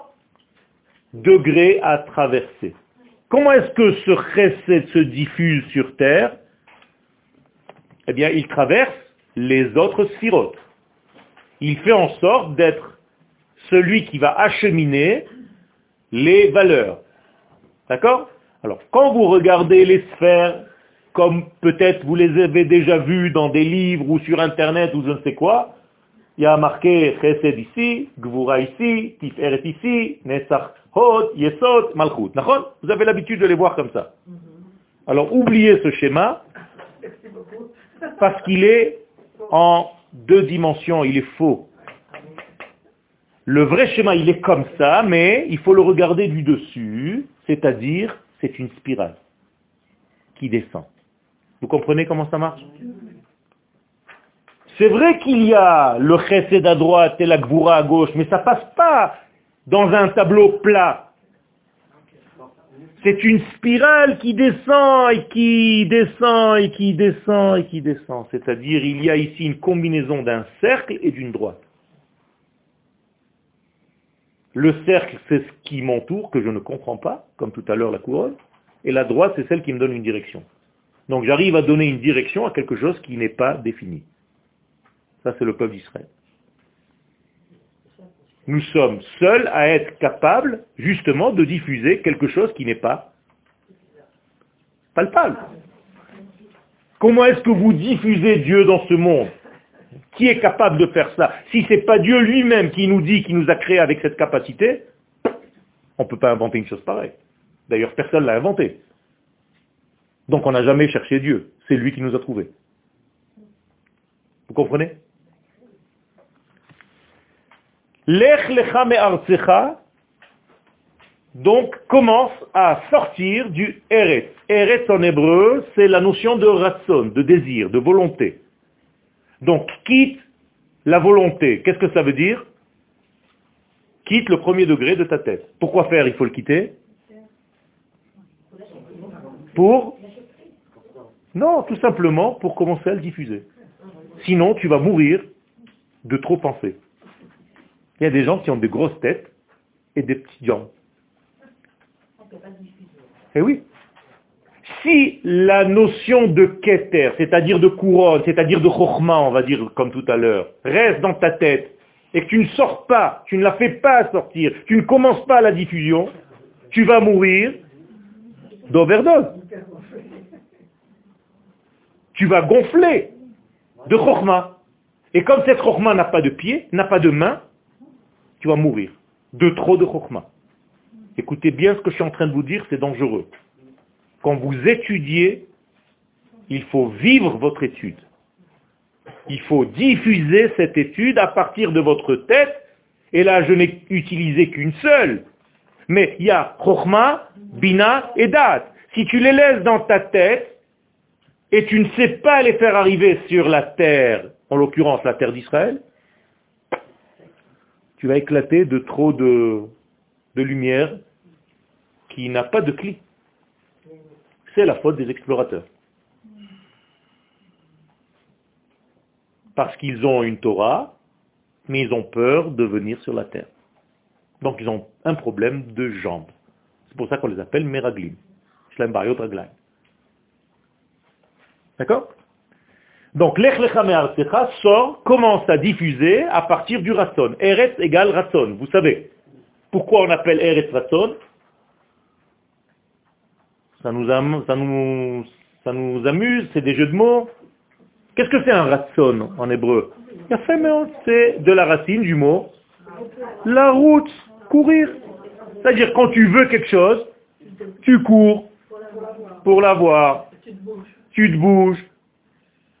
Speaker 1: degrés à traverser. Comment est-ce que ce chesed se diffuse sur terre? Eh bien, il traverse les autres sphirotes. Il fait en sorte d'être celui qui va acheminer les valeurs. D'accord? Alors, quand vous regardez les sphères, comme peut-être vous les avez déjà vues dans des livres ou sur Internet ou je ne sais quoi, il y a marqué Chesed ici, Gvura ici, Tiferet ici, Netzach Vous avez l'habitude de les voir comme ça. Alors, oubliez ce schéma, parce qu'il est en deux dimensions, il est faux. Le vrai schéma, il est comme ça, mais il faut le regarder du dessus, c'est-à-dire c'est une spirale qui descend. Vous comprenez comment ça marche? C'est vrai qu'il y a le chesed à droite et la gvoura à gauche, mais ça passe pas dans un tableau plat. C'est une spirale qui descend et qui descend et qui descend et qui descend. C'est-à-dire il y a ici une combinaison d'un cercle et d'une droite. Le cercle, c'est ce qui m'entoure, que je ne comprends pas, comme tout à l'heure la couronne, et la droite, c'est celle qui me donne une direction. Donc j'arrive à donner une direction à quelque chose qui n'est pas défini. Ça, c'est le peuple d'Israël. Nous sommes seuls à être capables, justement, de diffuser quelque chose qui n'est pas palpable. Comment est-ce que vous diffusez Dieu dans ce monde? Qui est capable de faire ça? Si ce n'est pas Dieu lui-même qui nous dit, qui nous a créé avec cette capacité, on ne peut pas inventer une chose pareille. D'ailleurs, personne ne l'a inventé. Donc on n'a jamais cherché Dieu. C'est lui qui nous a trouvés. Vous comprenez? Lech lecha artsecha donc commence à sortir du Eretz. Eretz en hébreu, c'est la notion de ratson, de désir, de volonté. Donc, quitte la volonté. Qu'est-ce que ça veut dire? Quitte le premier degré de ta tête. Pourquoi faire? Il faut le quitter? Pour? Non, tout simplement pour commencer à le diffuser. Sinon, tu vas mourir de trop penser. Il y a des gens qui ont des grosses têtes et des petites jambes. Eh oui, si la notion de keter, c'est-à-dire de couronne, c'est-à-dire de chokhma, on va dire comme tout à l'heure, reste dans ta tête et que tu ne sors pas, tu ne la fais pas sortir, tu ne commences pas la diffusion, tu vas mourir d'overdose. Tu vas gonfler de chorma. Et comme cette chorma n'a pas de pied, n'a pas de main, tu vas mourir de trop de chorma. Écoutez bien ce que je suis en train de vous dire, c'est dangereux. Quand vous étudiez, il faut vivre votre étude. Il faut diffuser cette étude à partir de votre tête. Et là, je n'ai utilisé qu'une seule. Mais il y a Chokhmah, Bina et Dat. Si tu les laisses dans ta tête et tu ne sais pas les faire arriver sur la terre, en l'occurrence la terre d'Israël, tu vas éclater de trop de, de lumière qui n'a pas de clé. C'est la faute des explorateurs. Parce qu'ils ont une Torah, mais ils ont peur de venir sur la terre. Donc ils ont un problème de jambes. C'est pour ça qu'on les appelle Meraglim. D'accord? Donc l'Ech Lecha sort, commence à diffuser à partir du Ratson. Eretz égale Ratson, vous savez. Pourquoi on appelle Eretz Ratson ça nous amuse, c'est des jeux de mots. Qu'est-ce que c'est un ratson en hébreu? C'est de la racine du mot la route, courir. C'est-à-dire quand tu veux quelque chose, tu cours pour l'avoir. Tu te bouges.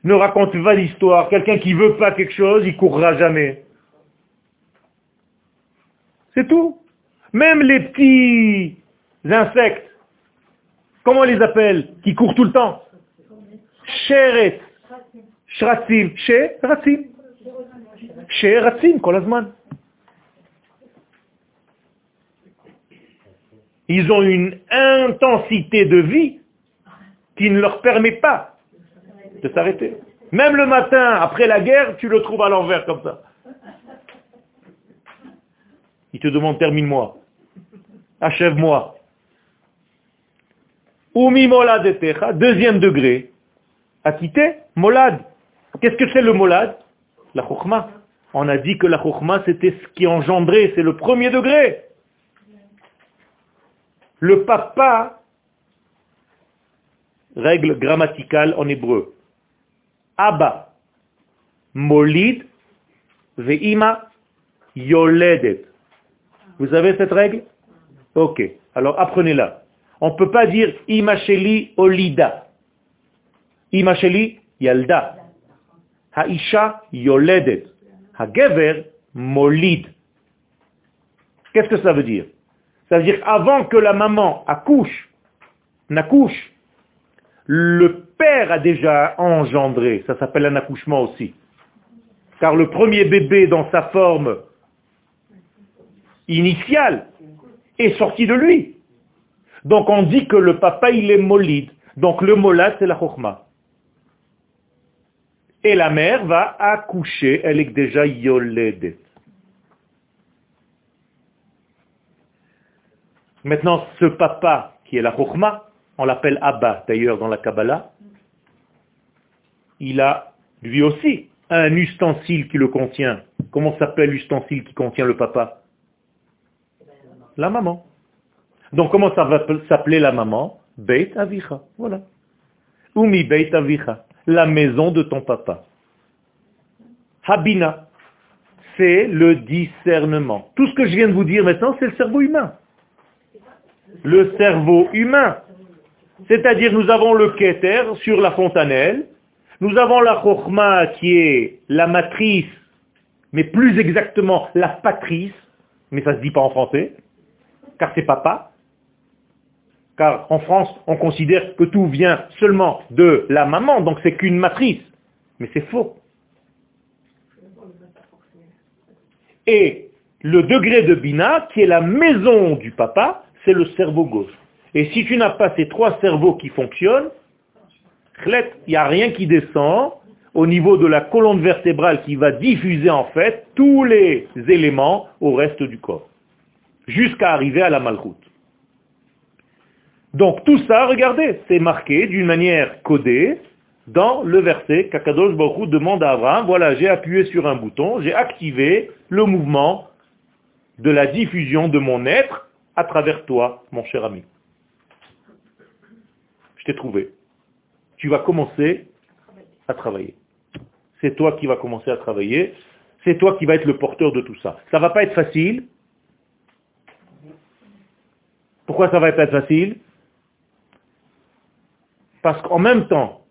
Speaker 1: Ne raconte pas l'histoire. Quelqu'un qui veut pas quelque chose, il courra jamais. C'est tout. Même les petits insectes, comment on les appelle Qui courent tout le temps? Sheret. Shratzim. Sheratzim. Sheratzim, kolazman. Ils ont une intensité de vie qui ne leur permet pas de s'arrêter. Même le matin, après la guerre, tu le trouves à l'envers comme ça. Il te demande termine-moi. Achève-moi. Umi molad deuxième degré. A quitté molad. Qu'est-ce que c'est le molad? La chokhmah. On a dit que la chokhmah c'était ce qui engendrait, c'est le premier degré. Le papa, règle grammaticale en hébreu, Abba, Molid, Ve'ima, Yoledet. Vous avez cette règle? Ok, alors apprenez-la. On ne peut pas dire Imacheli Olida. Imacheli Yalda. Haisha Yoledet. Hagever Molid. Qu'est-ce que ça veut dire? Ça veut dire avant que la maman accouche, n'accouche, le père a déjà engendré. Ça s'appelle un accouchement aussi. Car le premier bébé dans sa forme initiale est sorti de lui. Donc on dit que le papa il est molide. Donc le molad c'est la chokhma. Et la mère va accoucher, elle est déjà yoledet. Maintenant, ce papa, qui est la Chokhmah, on l'appelle Abba d'ailleurs dans la Kabbalah, il a lui aussi un ustensile qui le contient. Comment s'appelle l'ustensile qui contient le papa? La maman. Donc comment ça va s'appeler la maman? Beit Avicha. Voilà. Umi Beit Avicha. La maison de ton papa. Habina. C'est le discernement. Tout ce que je viens de vous dire maintenant, c'est le cerveau humain le cerveau humain. C'est-à-dire nous avons le Keter sur la fontanelle, nous avons la Chokhmah qui est la matrice, mais plus exactement la patrice, mais ça ne se dit pas en français, car c'est papa. Car en France, on considère que tout vient seulement de la maman, donc c'est qu'une matrice. Mais c'est faux. Et le degré de Bina, qui est la maison du papa, c'est le cerveau gauche. Et si tu n'as pas ces trois cerveaux qui fonctionnent, il n'y a rien qui descend au niveau de la colonne vertébrale qui va diffuser en fait tous les éléments au reste du corps, jusqu'à arriver à la malroute. Donc tout ça, regardez, c'est marqué d'une manière codée dans le verset qu'Akadosh Baruch demande à Abraham, voilà, j'ai appuyé sur un bouton, j'ai activé le mouvement de la diffusion de mon être à travers toi, mon cher ami. Trouvé. Tu vas commencer à travailler. C'est toi qui vas commencer à travailler. C'est toi qui vas être le porteur de tout ça. Ça va pas être facile. Pourquoi ça va pas être facile? Parce qu'en même temps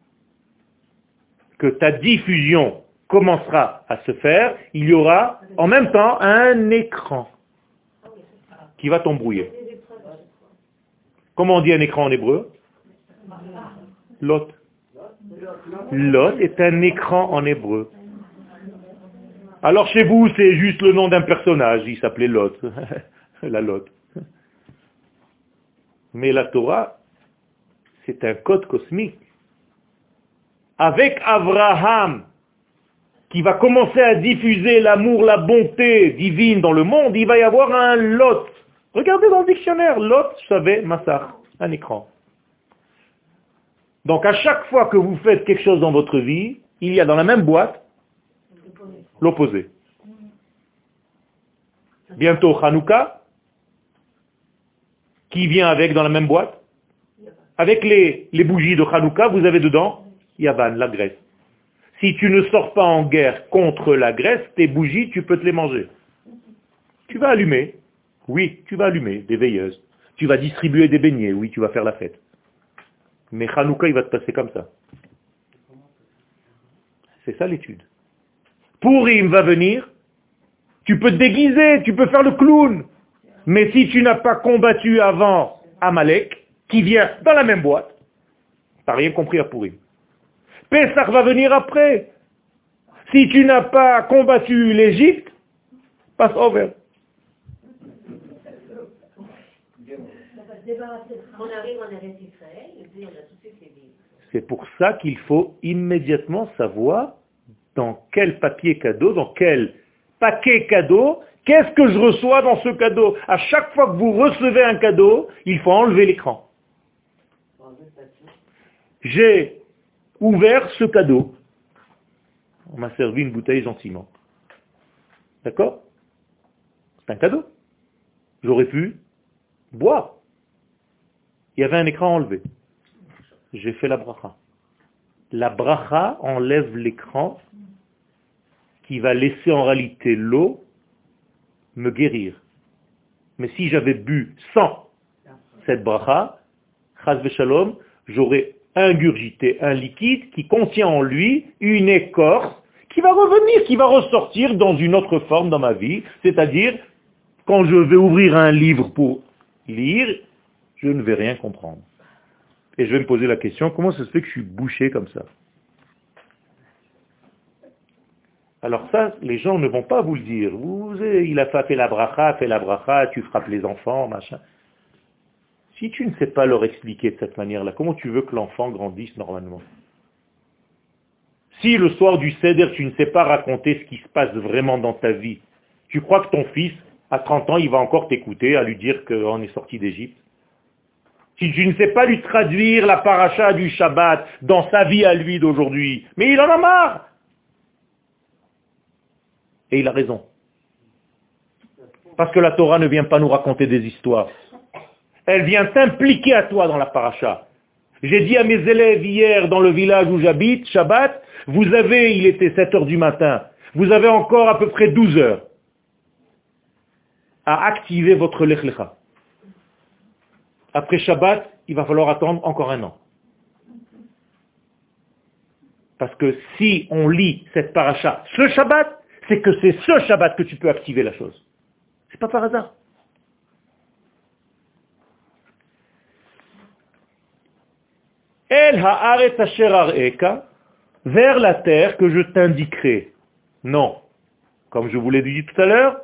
Speaker 1: que ta diffusion commencera à se faire, il y aura en même temps un écran qui va t'embrouiller. Comment on dit un écran en hébreu? Lot. Lot est un écran en hébreu. Alors chez vous, c'est juste le nom d'un personnage, il s'appelait Lot, la Lot. Mais la Torah, c'est un code cosmique. Avec Abraham, qui va commencer à diffuser l'amour, la bonté divine dans le monde, il va y avoir un Lot. Regardez dans le dictionnaire, Lot, savez, Massar, un écran. Donc à chaque fois que vous faites quelque chose dans votre vie, il y a dans la même boîte l'opposé. Bientôt Hanouka, qui vient avec dans la même boîte Avec les, bougies de Hanouka, vous avez dedans Yavan, la Grèce. Si tu ne sors pas en guerre contre la Grèce, tes bougies, tu peux te les manger. Tu vas allumer. Oui, tu vas allumer des veilleuses. Tu vas distribuer des beignets. Oui, tu vas faire la fête. Mais Hanouka, il va te passer comme ça. C'est ça l'étude. Pourim va venir, tu peux te déguiser, tu peux faire le clown. Mais si tu n'as pas combattu avant Amalek, qui vient dans la même boîte, tu n'as rien compris à Pourim. Pessah va venir après. Si tu n'as pas combattu l'Égypte, passe over. C'est pour ça qu'il faut immédiatement savoir dans quel papier cadeau, dans quel paquet cadeau, qu'est-ce que je reçois dans ce cadeau. À chaque fois que vous recevez un cadeau, il faut enlever l'écran. J'ai ouvert ce cadeau. On m'a servi une bouteille gentiment. D'accord? C'est un cadeau. J'aurais pu boire. Il y avait un écran enlevé. J'ai fait la bracha. La bracha enlève l'écran qui va laisser en réalité l'eau me guérir. Mais si j'avais bu sans cette bracha, shalom, j'aurais ingurgité un liquide qui contient en lui une écorce qui va revenir, qui va ressortir dans une autre forme dans ma vie, c'est-à-dire quand je vais ouvrir un livre pour lire, je ne vais rien comprendre. Et je vais me poser la question, comment ça se fait que je suis bouché comme ça? Alors ça, les gens ne vont pas vous le dire. Il a fait la bracha, fait la bracha, tu frappes les enfants, machin. Si tu ne sais pas leur expliquer de cette manière-là, comment tu veux que l'enfant grandisse normalement? Si le soir du Seder, tu ne sais pas raconter ce qui se passe vraiment dans ta vie, tu crois que ton fils, à 30 ans, il va encore t'écouter à lui dire qu'on est sorti d'Égypte? Si tu ne sais pas lui traduire la paracha du Shabbat dans sa vie à lui d'aujourd'hui, mais il en a marre. Et il a raison. Parce que la Torah ne vient pas nous raconter des histoires. Elle vient t'impliquer à toi dans la paracha. J'ai dit à mes élèves hier dans le village où j'habite, Shabbat, vous avez, il était 7 heures du matin, vous avez encore à peu près 12 heures à activer votre lechlecha. Après Shabbat, il va falloir attendre encore un an. Parce que si on lit cette paracha ce Shabbat, c'est que c'est ce Shabbat que tu peux activer la chose. C'est pas par hasard. El ha'aret asher vers la terre que je t'indiquerai. Non. Comme je vous l'ai dit tout à l'heure,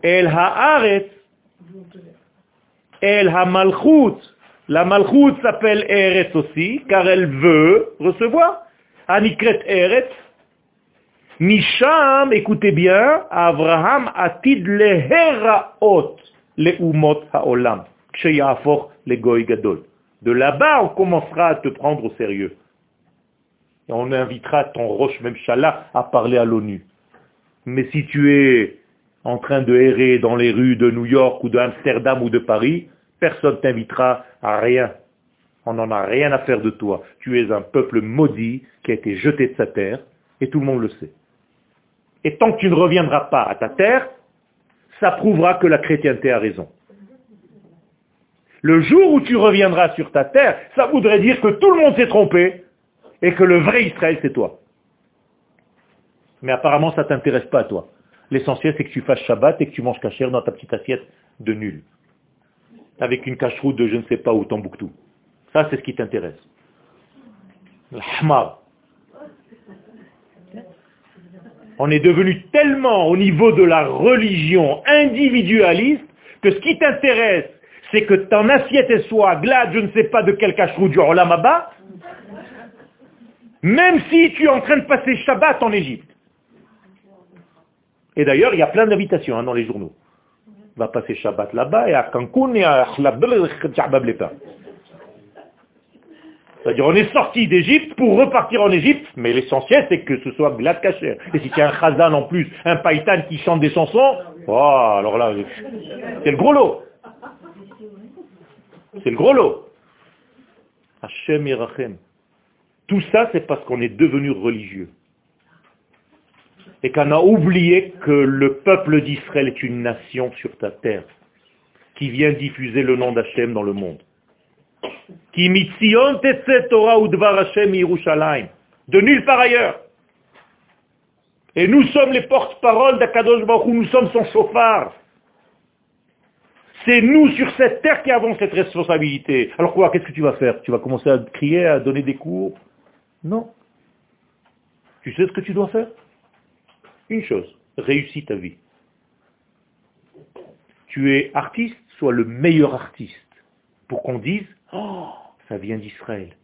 Speaker 1: El ha'aret El ha-malchut. La malchut s'appelle Eretz aussi, car elle veut recevoir. Anikret Eretz. Misham, écoutez bien, Abraham atid leheraot leumot haolam, ksheyafor le goy gadol. De là-bas, on commencera à te prendre au sérieux. Et on invitera ton Roche Memchala à parler à l'ONU. Mais si tu es en train de errer dans les rues de New York ou d'Amsterdam ou de Paris, personne ne t'invitera à rien. On n'en a rien à faire de toi. Tu es un peuple maudit qui a été jeté de sa terre, et tout le monde le sait. Et tant que tu ne reviendras pas à ta terre, ça prouvera que la chrétienté a raison. Le jour où tu reviendras sur ta terre, ça voudrait dire que tout le monde s'est trompé et que le vrai Israël, c'est toi. Mais apparemment, ça ne t'intéresse pas à toi. L'essentiel, c'est que tu fasses Shabbat et que tu manges cachère dans ta petite assiette de nul. Avec une cacheroute de je ne sais pas où, Tombouctou. Ça, c'est ce qui t'intéresse. On est devenu tellement au niveau de la religion individualiste que ce qui t'intéresse, c'est que ton assiette soit glade, je ne sais pas de quel cacherou du là-bas, même si tu es en train de passer Shabbat en Égypte. Et d'ailleurs, il y a plein d'invitations hein, dans les journaux. On va passer Shabbat là-bas et à Cancun et à c'est-à-dire, on est sorti d'Égypte pour repartir en Égypte, mais l'essentiel, c'est que ce soit glad cacher. Et si tu as un chazan en plus, un païtan qui chante des chansons, oh, alors là, c'est le gros lot. C'est le gros lot. Hachem. Tout ça, c'est parce qu'on est devenu religieux. Et qu'on a oublié que le peuple d'Israël est une nation sur ta terre, qui vient diffuser le nom d'Hachem dans le monde. De nulle part ailleurs. Et nous sommes les porte-parole d'Akadosh Baruch nous sommes son chauffard. C'est nous sur cette terre qui avons cette responsabilité. Alors quoi, qu'est-ce que tu vas faire? Tu vas commencer à crier, à donner des cours? Non. Tu sais ce que tu dois faire? Une chose, réussis ta vie. Tu es artiste, sois le meilleur artiste. Pour qu'on dise, oh, ça vient d'Israël.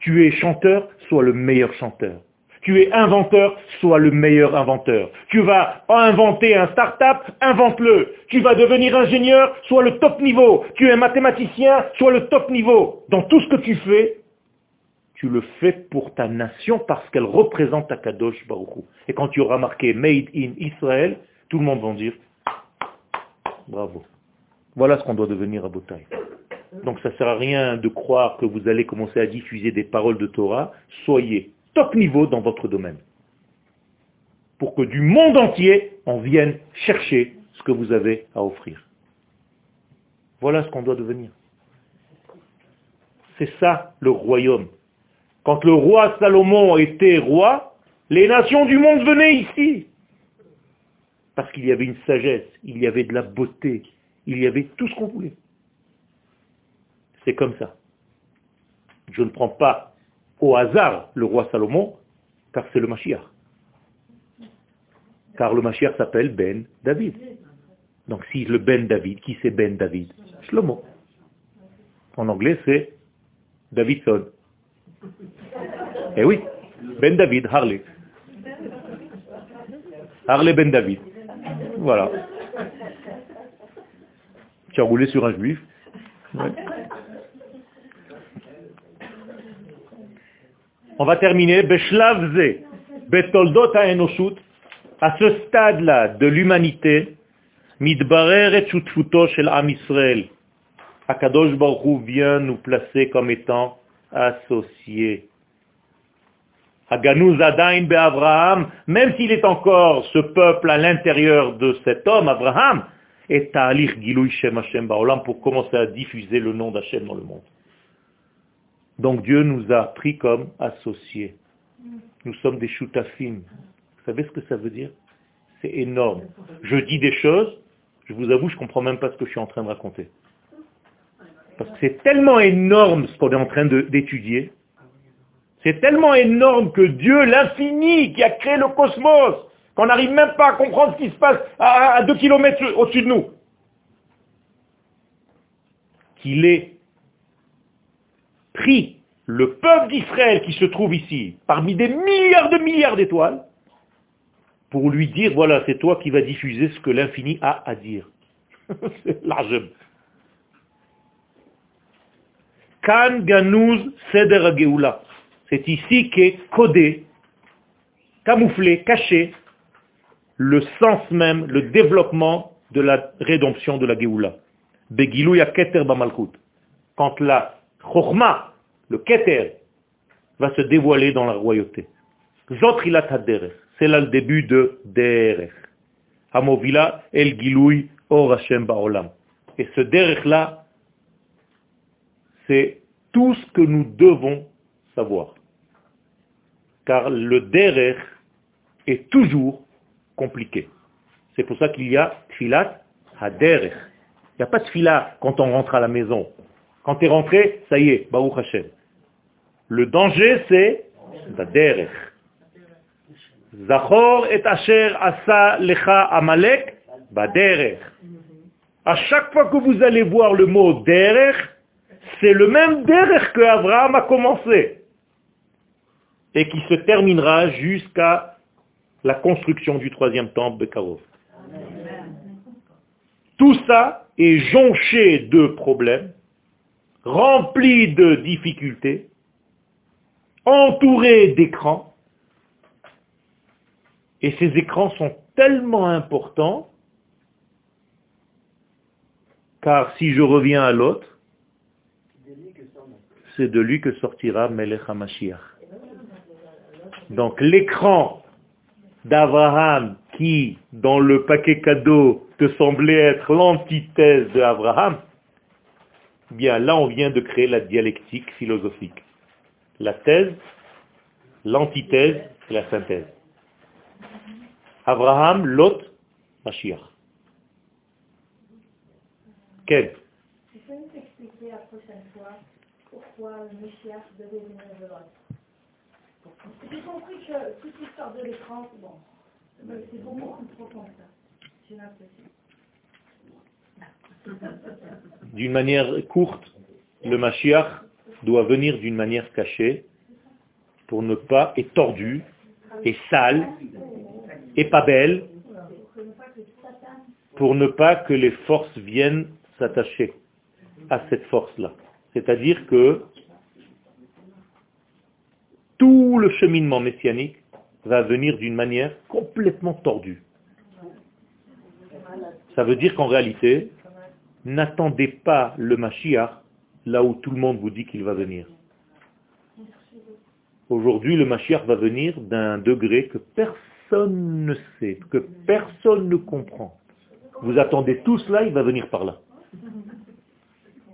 Speaker 1: Tu es chanteur, sois le meilleur chanteur. Tu es inventeur, sois le meilleur inventeur. Tu vas inventer un start-up, invente-le. Tu vas devenir ingénieur, sois le top niveau. Tu es mathématicien, sois le top niveau. Dans tout ce que tu fais, tu le fais pour ta nation parce qu'elle représente ta Kadosh Baruch Et quand tu auras marqué Made in Israel, tout le monde va dire bravo. Voilà ce qu'on doit devenir à Botaï. Donc ça ne sert à rien de croire que vous allez commencer à diffuser des paroles de Torah. Soyez top niveau dans votre domaine. Pour que du monde entier, on vienne chercher ce que vous avez à offrir. Voilà ce qu'on doit devenir. C'est ça le royaume. Quand le roi Salomon était roi, les nations du monde venaient ici. Parce qu'il y avait une sagesse, il y avait de la beauté, il y avait tout ce qu'on voulait. C'est comme ça. Je ne prends pas au hasard le roi Salomon, car c'est le Mashiach. Car le Mashiach s'appelle Ben David. Donc si le Ben David, qui c'est Ben David? Shlomo. En anglais c'est Davidson. Eh oui, Ben David, Harley. Harley Ben David. Voilà. Tu as roulé sur un juif. On va terminer. Beshlavze, betoldot enoshut, à ce stade-là de l'humanité, midbarer et shel am. Akadosh Baruch vient nous placer comme étant associés. Haganuz Adain Abraham, même s'il est encore ce peuple à l'intérieur de cet homme, Abraham, et Ta'alir Gilouy Shem Hashem Baolam pour commencer à diffuser le nom d'Hachem dans le monde. Donc Dieu nous a pris comme associés. Nous sommes des choutafim. Vous savez ce que ça veut dire? C'est énorme. Je dis des choses, je vous avoue, je ne comprends même pas ce que je suis en train de raconter. Parce que c'est tellement énorme ce qu'on est en train d'étudier. C'est tellement énorme que Dieu, l'infini, qui a créé le cosmos, qu'on n'arrive même pas à comprendre ce qui se passe à, deux kilomètres au-dessus de nous, qu'il est pris le peuple d'Israël qui se trouve ici, parmi des milliards de milliards d'étoiles, pour lui dire, voilà, c'est toi qui vas diffuser ce que l'infini a à dire. c'est large. Kan Seder C'est C'est ici qu'est codé, camouflé, caché, le sens même, le développement de la rédemption de la keter bamalkut. Quand la chokma, le keter, va se dévoiler dans la royauté. Zotrilat. C'est là le début de derech. El or Hashem ba'olam. Et ce derech-là, c'est tout ce que nous devons savoir. Car le derech est toujours compliqué. C'est pour ça qu'il y a tfilat haderech. Il n'y a pas de tfilat quand on rentre à la maison. Quand tu es rentré, ça y est, Baruch Hashem. Le danger, c'est la derech. Zachor et asher asa lecha amalek baderech. À chaque fois que vous allez voir le mot derech, c'est le même derech que Abraham a commencé et qui se terminera jusqu'à la construction du troisième temple de Karov. Tout ça est jonché de problèmes, rempli de difficultés, entouré d'écrans, et ces écrans sont tellement importants, car si je reviens à l'autre, c'est de lui que sortira Melech HaMashiach. Donc l'écran d'Abraham qui, dans le paquet cadeau, te semblait être l'antithèse d'Abraham, bien là on vient de créer la dialectique philosophique. La thèse, l'antithèse la synthèse. Abraham, Lot, Mashiach. Quel?
Speaker 2: Tu peux nous expliquer la prochaine fois pourquoi le Meshiach devait venir de l'autre J'ai compris que toute l'histoire de l'écran, bon, c'est beaucoup plus profond que ça. J'ai l'impression.
Speaker 1: D'une manière courte, le Mashiach doit venir d'une manière cachée pour ne pas, et tordu, et sale, et pas belle, pour ne pas que les forces viennent s'attacher à cette force-là. C'est-à-dire que tout le cheminement messianique va venir d'une manière complètement tordue. Ça veut dire qu'en réalité, n'attendez pas le Mashiach là où tout le monde vous dit qu'il va venir. Aujourd'hui, le Mashiach va venir d'un degré que personne ne sait, que personne ne comprend. Vous attendez tout cela, il va venir par là.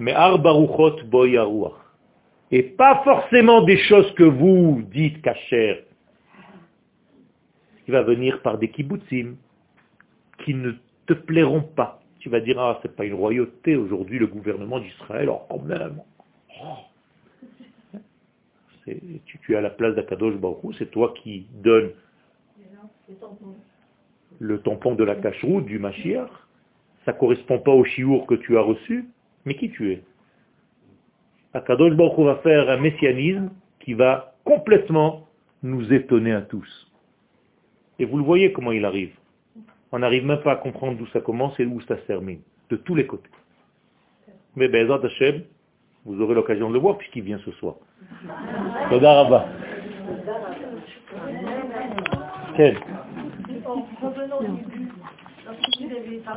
Speaker 1: Mais Arbaruchot boyaruach. Et pas forcément des choses que vous dites cachères. Il va venir par des kibbutzim qui ne te plairont pas. Tu vas dire, ah, c'est pas une royauté aujourd'hui, le gouvernement d'Israël, oh, quand même. Oh. Tu, es à la place d'Akadosh Baruch c'est toi qui donnes le tampon de la cacheroute du Mashiach. Ça correspond pas au chiour que tu as reçu, mais qui tu es Akadosh Baruch va faire un messianisme qui va complètement nous étonner à tous. Et vous le voyez comment il arrive. On n'arrive même pas à comprendre d'où ça commence et où ça se termine. De tous les côtés. Mais Bezat Hashem, vous aurez l'occasion de le voir puisqu'il vient ce soir. Quel